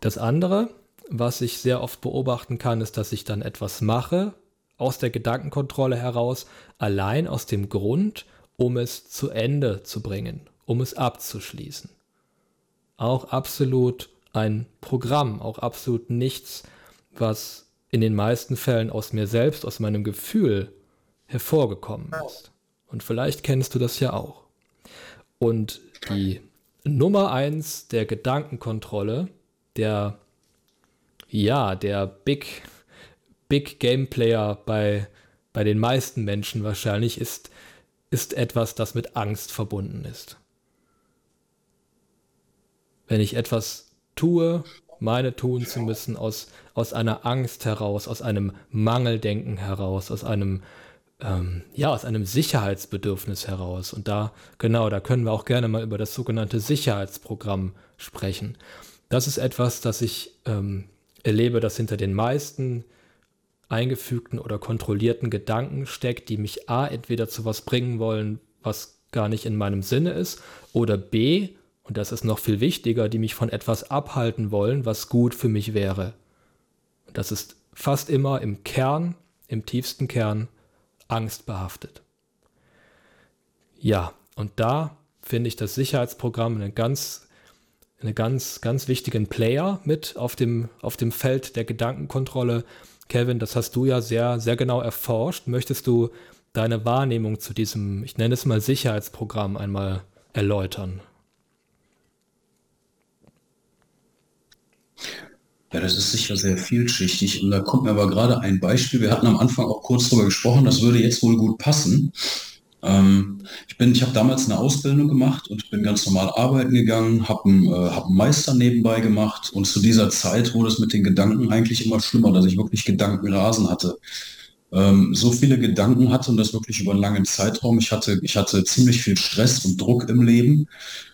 Das andere, was ich sehr oft beobachten kann, ist, dass ich dann etwas mache, aus der Gedankenkontrolle heraus, allein aus dem Grund, um es zu Ende zu bringen, um es abzuschließen. Auch absolut ein Programm, auch absolut nichts, was in den meisten Fällen aus mir selbst, aus meinem Gefühl hervorgekommen ist. Und vielleicht kennst du das ja auch. Und die Nummer eins der Gedankenkontrolle, der, ja, der Big, Big Game Player bei, bei den meisten Menschen wahrscheinlich ist, ist etwas, das mit Angst verbunden ist. Wenn ich etwas tue, meine tun zu müssen, aus, aus einer Angst heraus, aus einem Mangeldenken heraus, aus einem, ähm, ja, aus einem Sicherheitsbedürfnis heraus. Und da, genau, da können wir auch gerne mal über das sogenannte Sicherheitsprogramm sprechen. Das ist etwas, das ich ähm, erlebe, das hinter den meisten eingefügten oder kontrollierten Gedanken steckt, die mich A, entweder zu was bringen wollen, was gar nicht in meinem Sinne ist, oder B, und das ist noch viel wichtiger, die mich von etwas abhalten wollen, was gut für mich wäre. Und das ist fast immer im Kern, im tiefsten Kern, angstbehaftet. Ja, und da finde ich das Sicherheitsprogramm einen ganz, einen ganz, ganz wichtigen Player mit auf dem, auf dem Feld der Gedankenkontrolle. Kevin, das hast du ja sehr, sehr genau erforscht. Möchtest du deine Wahrnehmung zu diesem, ich nenne es mal Sicherheitsprogramm einmal erläutern? Ja, das ist sicher sehr vielschichtig. Und da kommt mir aber gerade ein Beispiel. Wir hatten am Anfang auch kurz darüber gesprochen, das würde jetzt wohl gut passen. Ähm, ich ich habe damals eine Ausbildung gemacht und bin ganz normal arbeiten gegangen, habe einen, äh, hab einen Meister nebenbei gemacht und zu dieser Zeit wurde es mit den Gedanken eigentlich immer schlimmer, dass ich wirklich Gedankenrasen hatte ähm, so viele Gedanken hatte und das wirklich über einen langen Zeitraum. Ich hatte, ich hatte ziemlich viel Stress und Druck im Leben,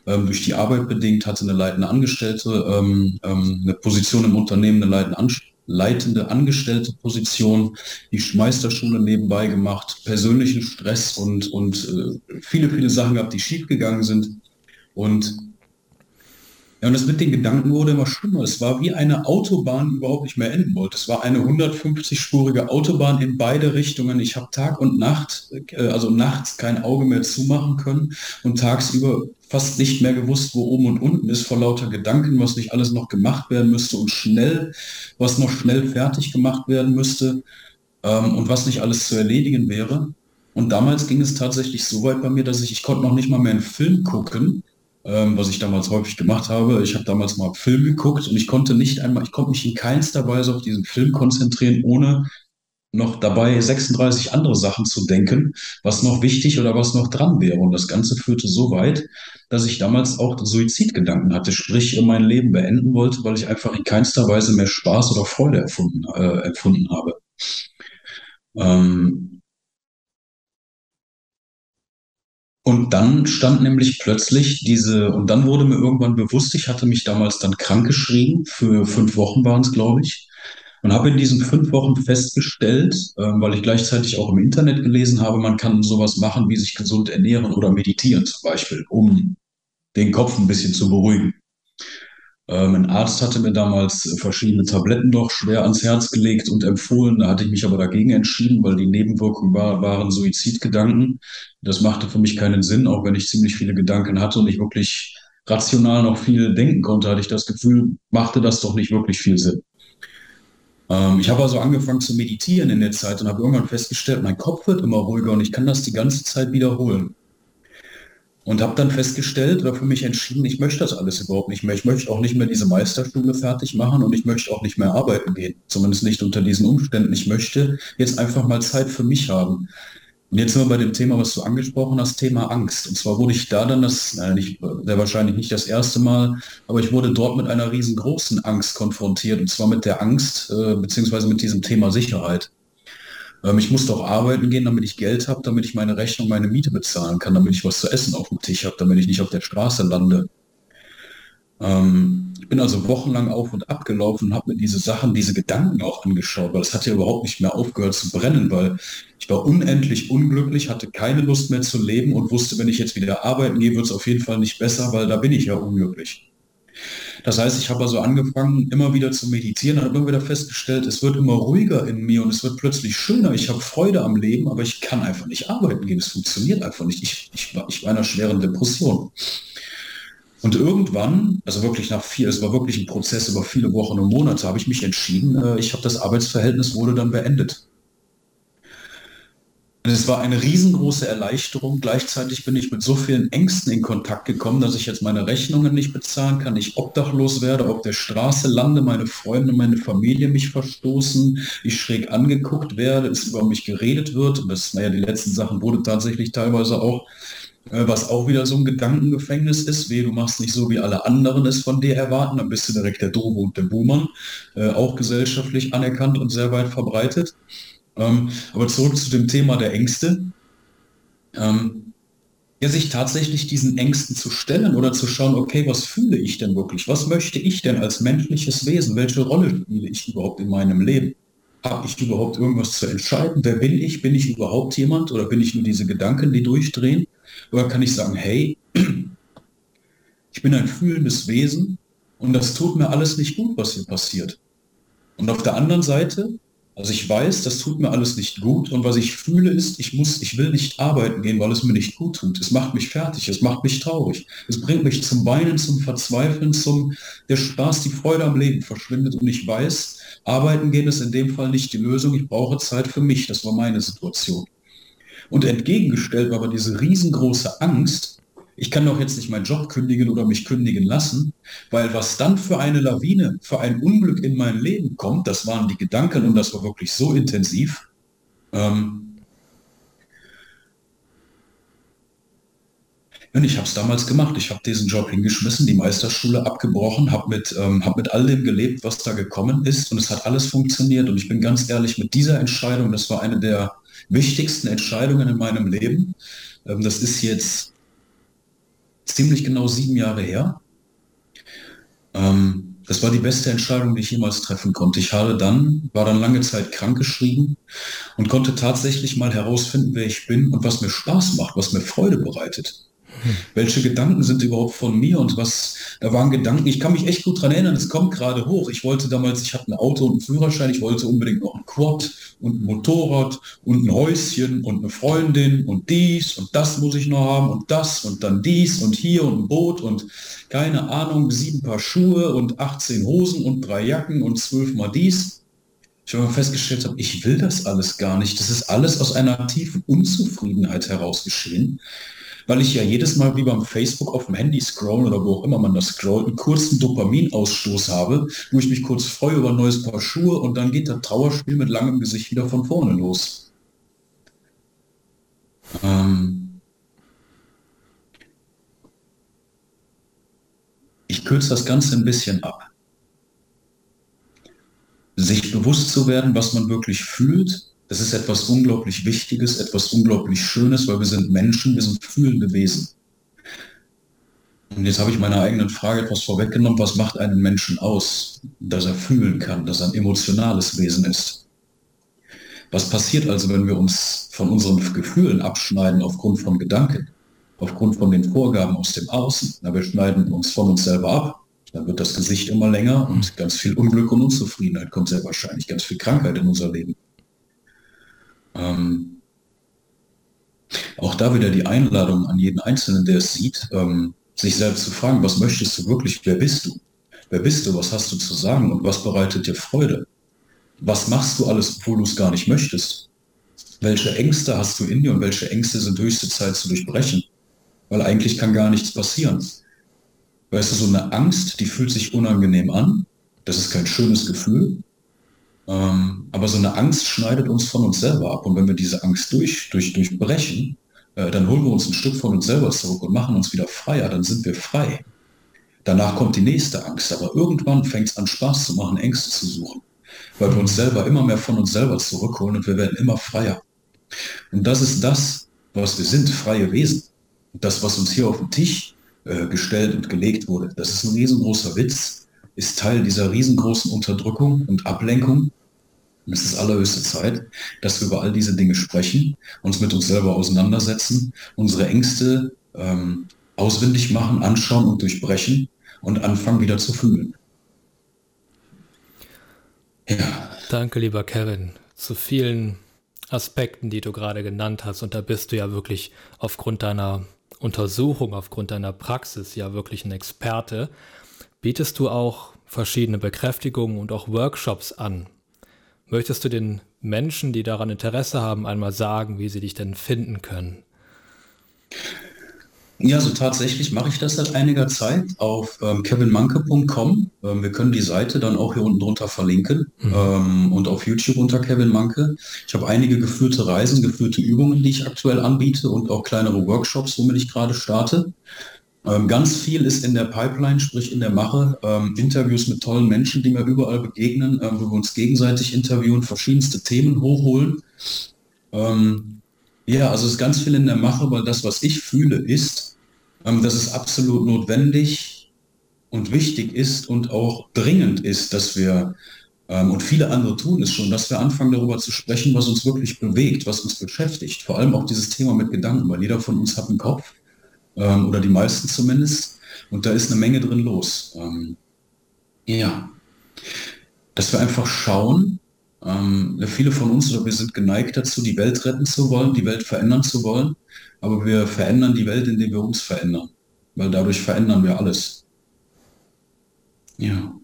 ähm, durch die Arbeit bedingt, hatte eine leitende Angestellte, ähm, ähm eine Position im Unternehmen, eine leitende, An leitende Angestellte Position, die Meisterschule nebenbei gemacht, persönlichen Stress und, und äh, viele, viele Sachen gehabt, die schiefgegangen sind. Und ja, und das mit den Gedanken wurde immer schlimmer. Es war wie eine Autobahn, überhaupt nicht mehr enden wollte. Es war eine 150-spurige Autobahn in beide Richtungen. Ich habe Tag und Nacht, äh, also nachts kein Auge mehr zumachen können und tagsüber fast nicht mehr gewusst, wo oben und unten ist, vor lauter Gedanken, was nicht alles noch gemacht werden müsste und schnell, was noch schnell fertig gemacht werden müsste ähm, und was nicht alles zu erledigen wäre. Und damals ging es tatsächlich so weit bei mir, dass ich, ich konnte noch nicht mal mehr einen Film gucken, ähm, was ich damals häufig gemacht habe. Ich habe damals mal Film geguckt und ich konnte nicht einmal, ich konnte mich in keinster Weise auf diesen Film konzentrieren, ohne noch dabei, 36 andere Sachen zu denken, was noch wichtig oder was noch dran wäre. Und das Ganze führte so weit, dass ich damals auch Suizidgedanken hatte, sprich mein Leben beenden wollte, weil ich einfach in keinster Weise mehr Spaß oder Freude erfunden, äh, empfunden habe. Ähm und dann stand nämlich plötzlich diese, und dann wurde mir irgendwann bewusst, ich hatte mich damals dann krankgeschrieben, für fünf Wochen waren es, glaube ich, und habe in diesen fünf Wochen festgestellt, äh, weil ich gleichzeitig auch im Internet gelesen habe, man kann sowas machen wie sich gesund ernähren oder meditieren zum Beispiel, um den Kopf ein bisschen zu beruhigen. Ähm, ein Arzt hatte mir damals verschiedene Tabletten doch schwer ans Herz gelegt und empfohlen. Da hatte ich mich aber dagegen entschieden, weil die Nebenwirkungen war, waren Suizidgedanken. Das machte für mich keinen Sinn, auch wenn ich ziemlich viele Gedanken hatte und ich wirklich rational noch viel denken konnte, hatte ich das Gefühl, machte das doch nicht wirklich viel Sinn. Ähm, ich habe also angefangen zu meditieren in der Zeit und habe irgendwann festgestellt, mein Kopf wird immer ruhiger und ich kann das die ganze Zeit wiederholen. Und habe dann festgestellt oder für mich entschieden, ich möchte das alles überhaupt nicht mehr. Ich möchte auch nicht mehr diese Meisterschule fertig machen und ich möchte auch nicht mehr arbeiten gehen. Zumindest nicht unter diesen Umständen. Ich möchte jetzt einfach mal Zeit für mich haben. Und jetzt sind wir bei dem Thema, was du angesprochen hast, Thema Angst. Und zwar wurde ich da dann das, äh, nicht, sehr wahrscheinlich nicht das erste Mal, aber ich wurde dort mit einer riesengroßen Angst konfrontiert. Und zwar mit der Angst, äh, beziehungsweise mit diesem Thema Sicherheit. Ähm, ich musste auch arbeiten gehen, damit ich Geld habe, damit ich meine Rechnung, meine Miete bezahlen kann, damit ich was zu essen auf dem Tisch habe, damit ich nicht auf der Straße lande. Ähm, ich bin also wochenlang auf und ab gelaufen und habe mir diese Sachen, diese Gedanken auch angeschaut, weil es hat ja überhaupt nicht mehr aufgehört zu brennen, weil ich war unendlich unglücklich, hatte keine Lust mehr zu leben und wusste, wenn ich jetzt wieder arbeiten gehe, wird es auf jeden Fall nicht besser, weil da bin ich ja unglücklich. Das heißt, ich habe also angefangen, immer wieder zu meditieren habe immer wieder festgestellt, es wird immer ruhiger in mir und es wird plötzlich schöner. Ich habe Freude am Leben, aber ich kann einfach nicht arbeiten gehen. Es funktioniert einfach nicht. Ich, ich, war, ich war in einer schweren Depression. Und irgendwann, also wirklich nach vier, es war wirklich ein Prozess über viele Wochen und Monate, habe ich mich entschieden, äh, ich habe das Arbeitsverhältnis wurde dann beendet. Es war eine riesengroße Erleichterung. Gleichzeitig bin ich mit so vielen Ängsten in Kontakt gekommen, dass ich jetzt meine Rechnungen nicht bezahlen kann, ich obdachlos werde, auf der Straße lande, meine Freunde, meine Familie mich verstoßen, ich schräg angeguckt werde, es über mich geredet wird. Und das, naja, die letzten Sachen wurde tatsächlich teilweise auch äh, was auch wieder so ein Gedankengefängnis ist, wie du machst nicht so, wie alle anderen es von dir erwarten, dann bist du direkt der Droge und der Buhmann, äh, auch gesellschaftlich anerkannt und sehr weit verbreitet. Ähm, aber zurück zu dem Thema der Ängste. Ähm, ja, sich tatsächlich diesen Ängsten zu stellen oder zu schauen, okay, was fühle ich denn wirklich? Was möchte ich denn als menschliches Wesen? Welche Rolle spiele ich überhaupt in meinem Leben? Habe ich überhaupt irgendwas zu entscheiden? Wer bin ich? Bin ich überhaupt jemand oder bin ich nur diese Gedanken, die durchdrehen? Oder kann ich sagen, hey, ich bin ein fühlendes Wesen und das tut mir alles nicht gut, was hier passiert. Und auf der anderen Seite, also ich weiß, das tut mir alles nicht gut und was ich fühle ist, ich muss, ich will nicht arbeiten gehen, weil es mir nicht gut tut. Es macht mich fertig, es macht mich traurig. Es bringt mich zum Weinen, zum Verzweifeln, zum der Spaß, die Freude am Leben verschwindet und ich weiß, arbeiten gehen ist in dem Fall nicht die Lösung. Ich brauche Zeit für mich. Das war meine Situation. Und entgegengestellt war aber diese riesengroße Angst, ich kann doch jetzt nicht meinen Job kündigen oder mich kündigen lassen, weil was dann für eine Lawine, für ein Unglück in mein Leben kommt, das waren die Gedanken und das war wirklich so intensiv. Ähm, Und ich habe es damals gemacht. Ich habe diesen Job hingeschmissen, die Meisterschule abgebrochen, habe mit, ähm, hab mit all dem gelebt, was da gekommen ist. Und es hat alles funktioniert. Und ich bin ganz ehrlich, mit dieser Entscheidung, das war eine der wichtigsten Entscheidungen in meinem Leben. Ähm, das ist jetzt ziemlich genau sieben Jahre her. Ähm, das war die beste Entscheidung, die ich jemals treffen konnte. Ich habe dann, war dann lange Zeit krankgeschrieben und konnte tatsächlich mal herausfinden, wer ich bin und was mir Spaß macht, was mir Freude bereitet. Welche Gedanken sind überhaupt von mir und was, da waren Gedanken, ich kann mich echt gut dran erinnern, es kommt gerade hoch. Ich wollte damals, ich hatte ein Auto und einen Führerschein, ich wollte unbedingt noch ein Quad und ein Motorrad und ein Häuschen und eine Freundin und dies und das muss ich noch haben und das und dann dies und hier und ein Boot und keine Ahnung, sieben Paar Schuhe und 18 Hosen und drei Jacken und zwölf mal dies. ich aber festgestellt habe, ich will das alles gar nicht. Das ist alles aus einer tiefen Unzufriedenheit heraus geschehen, weil ich ja jedes Mal wie beim Facebook auf dem Handy scrollen oder wo auch immer man das scrollt, einen kurzen Dopaminausstoß habe, wo ich mich kurz freue über ein neues Paar Schuhe und dann geht das Trauerspiel mit langem Gesicht wieder von vorne los. Ähm ich kürze das Ganze ein bisschen ab sich bewusst zu werden, was man wirklich fühlt, das ist etwas unglaublich Wichtiges, etwas unglaublich Schönes, weil wir sind Menschen, wir sind fühlende Wesen. Und jetzt habe ich meiner eigenen Frage etwas vorweggenommen, was macht einen Menschen aus, dass er fühlen kann, dass er ein emotionales Wesen ist. Was passiert also, wenn wir uns von unseren Gefühlen abschneiden aufgrund von Gedanken, aufgrund von den Vorgaben aus dem Außen? Na, wir schneiden uns von uns selber ab. Dann wird das Gesicht immer länger und ganz viel Unglück und Unzufriedenheit kommt sehr wahrscheinlich, ganz viel Krankheit in unser Leben. Ähm, auch da wieder die Einladung an jeden Einzelnen, der es sieht, ähm, sich selbst zu fragen, was möchtest du wirklich, wer bist du? Wer bist du, was hast du zu sagen und was bereitet dir Freude? Was machst du alles, obwohl du es gar nicht möchtest? Welche Ängste hast du in dir und welche Ängste sind höchste Zeit zu durchbrechen? Weil eigentlich kann gar nichts passieren. Weißt du, so eine Angst, die fühlt sich unangenehm an. Das ist kein schönes Gefühl. Ähm, aber so eine Angst schneidet uns von uns selber ab. Und wenn wir diese Angst durch, durch, durchbrechen, äh, dann holen wir uns ein Stück von uns selber zurück und machen uns wieder freier. Dann sind wir frei. Danach kommt die nächste Angst. Aber irgendwann fängt es an, Spaß zu machen, Ängste zu suchen. Weil wir uns selber immer mehr von uns selber zurückholen und wir werden immer freier. Und das ist das, was wir sind, freie Wesen. Das, was uns hier auf dem Tisch äh, gestellt und gelegt wurde. Das ist ein riesengroßer Witz, ist Teil dieser riesengroßen Unterdrückung und Ablenkung. Und es ist allerhöchste Zeit, dass wir über all diese Dinge sprechen, uns mit uns selber auseinandersetzen, unsere Ängste ähm, auswendig machen, anschauen und durchbrechen und anfangen wieder zu fühlen. Ja. Danke, lieber Kevin, zu vielen Aspekten, die du gerade genannt hast. Und da bist du ja wirklich aufgrund deiner Untersuchung aufgrund deiner Praxis ja wirklich ein Experte, bietest du auch verschiedene Bekräftigungen und auch Workshops an. Möchtest du den Menschen, die daran Interesse haben, einmal sagen, wie sie dich denn finden können? Ja, so tatsächlich mache ich das seit einiger Zeit auf ähm, kevinmanke.com. Ähm, wir können die Seite dann auch hier unten drunter verlinken mhm. ähm, und auf YouTube unter Kevin Manke. Ich habe einige geführte Reisen, geführte Übungen, die ich aktuell anbiete und auch kleinere Workshops, womit ich gerade starte. Ähm, ganz viel ist in der Pipeline, sprich in der Mache. Ähm, Interviews mit tollen Menschen, die mir überall begegnen, ähm, wo wir uns gegenseitig interviewen, verschiedenste Themen hochholen. Ja, also es ist ganz viel in der Mache, weil das, was ich fühle, ist, ähm, dass es absolut notwendig und wichtig ist und auch dringend ist, dass wir, ähm, und viele andere tun es schon, dass wir anfangen darüber zu sprechen, was uns wirklich bewegt, was uns beschäftigt. Vor allem auch dieses Thema mit Gedanken, weil jeder von uns hat einen Kopf, ähm, oder die meisten zumindest, und da ist eine Menge drin los. Ähm, ja, dass wir einfach schauen, ähm, viele von uns oder wir sind geneigt dazu, die Welt retten zu wollen, die Welt verändern zu wollen, aber wir verändern die Welt, indem wir uns verändern, weil dadurch verändern wir alles. Ja.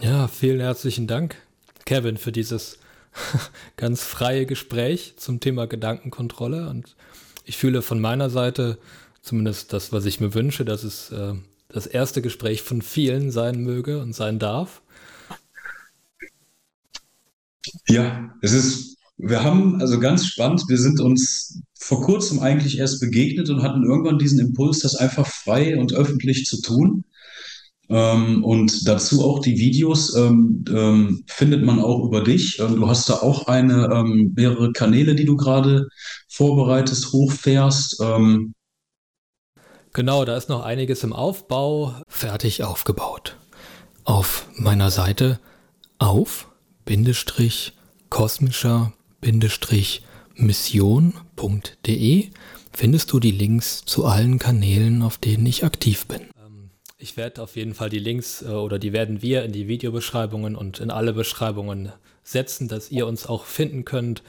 Ja, vielen herzlichen Dank, Kevin, für dieses ganz freie Gespräch zum Thema Gedankenkontrolle. Und ich fühle von meiner Seite zumindest das, was ich mir wünsche, dass es äh, das erste Gespräch von vielen sein möge und sein darf. Ja, es ist, wir haben, also ganz spannend, wir sind uns vor kurzem eigentlich erst begegnet und hatten irgendwann diesen Impuls, das einfach frei und öffentlich zu tun. Ähm, und dazu auch die Videos ähm, ähm, findet man auch über dich. Ähm, du hast da auch eine, ähm, mehrere Kanäle, die du gerade vorbereitest, hochfährst. Ähm. Genau, da ist noch einiges im Aufbau. Fertig aufgebaut. Auf meiner Seite auf Bindestrich kosmischer Bindestrich mission.de findest du die Links zu allen Kanälen, auf denen ich aktiv bin. Ähm, ich werde auf jeden Fall die Links äh, oder die werden wir in die Videobeschreibungen und in alle Beschreibungen setzen, dass ihr uns auch finden könnt.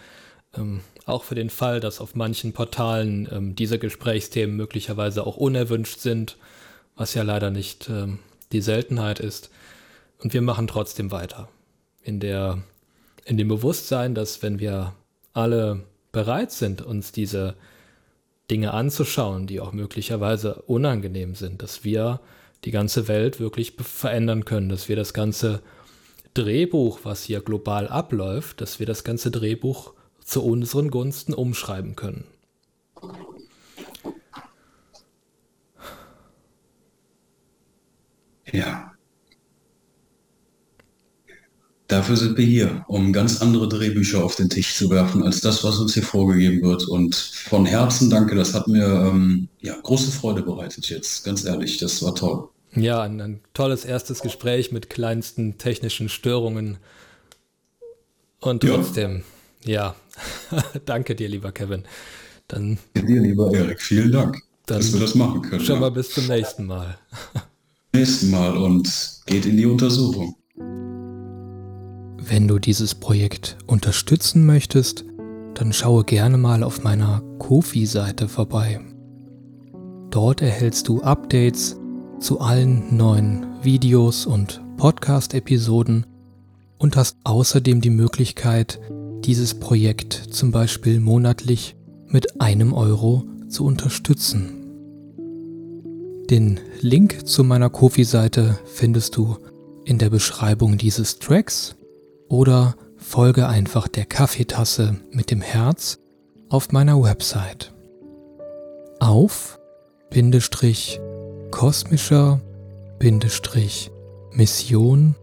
Ähm, auch für den Fall, dass auf manchen Portalen ähm, diese Gesprächsthemen möglicherweise auch unerwünscht sind, was ja leider nicht die Seltenheit ist. Und wir machen trotzdem weiter in der in dem Bewusstsein, dass wenn wir alle bereit sind, uns diese Dinge anzuschauen, die auch möglicherweise unangenehm sind, dass wir die ganze Welt wirklich verändern können, dass wir das ganze Drehbuch, was hier global abläuft, dass wir das ganze Drehbuch zu unseren Gunsten umschreiben können. Ja. Dafür sind wir hier, um ganz andere Drehbücher auf den Tisch zu werfen, als das, was uns hier vorgegeben wird. Und von Herzen danke, das hat mir ähm, ja, große Freude bereitet jetzt, ganz ehrlich, das war toll. Ja, ein, ein tolles erstes Gespräch mit kleinsten technischen Störungen. Und trotzdem, ja, ja. danke dir, lieber Kevin. Dann, dir, lieber Erik, vielen Dank, dass wir das machen können. Schon mal bis zum nächsten Mal. nächsten Mal und geht in die Untersuchung. Wenn du dieses Projekt unterstützen möchtest, dann schaue gerne mal auf meiner Kofi-Seite vorbei. Dort erhältst du Updates zu allen neuen Videos und Podcast-Episoden und hast außerdem die Möglichkeit, dieses Projekt zum Beispiel monatlich mit einem Euro zu unterstützen. Den Link zu meiner Kofi-Seite findest du in der Beschreibung dieses Tracks oder folge einfach der Kaffeetasse mit dem Herz auf meiner Website. Auf Bindestrich kosmischer Bindestrich Mission.de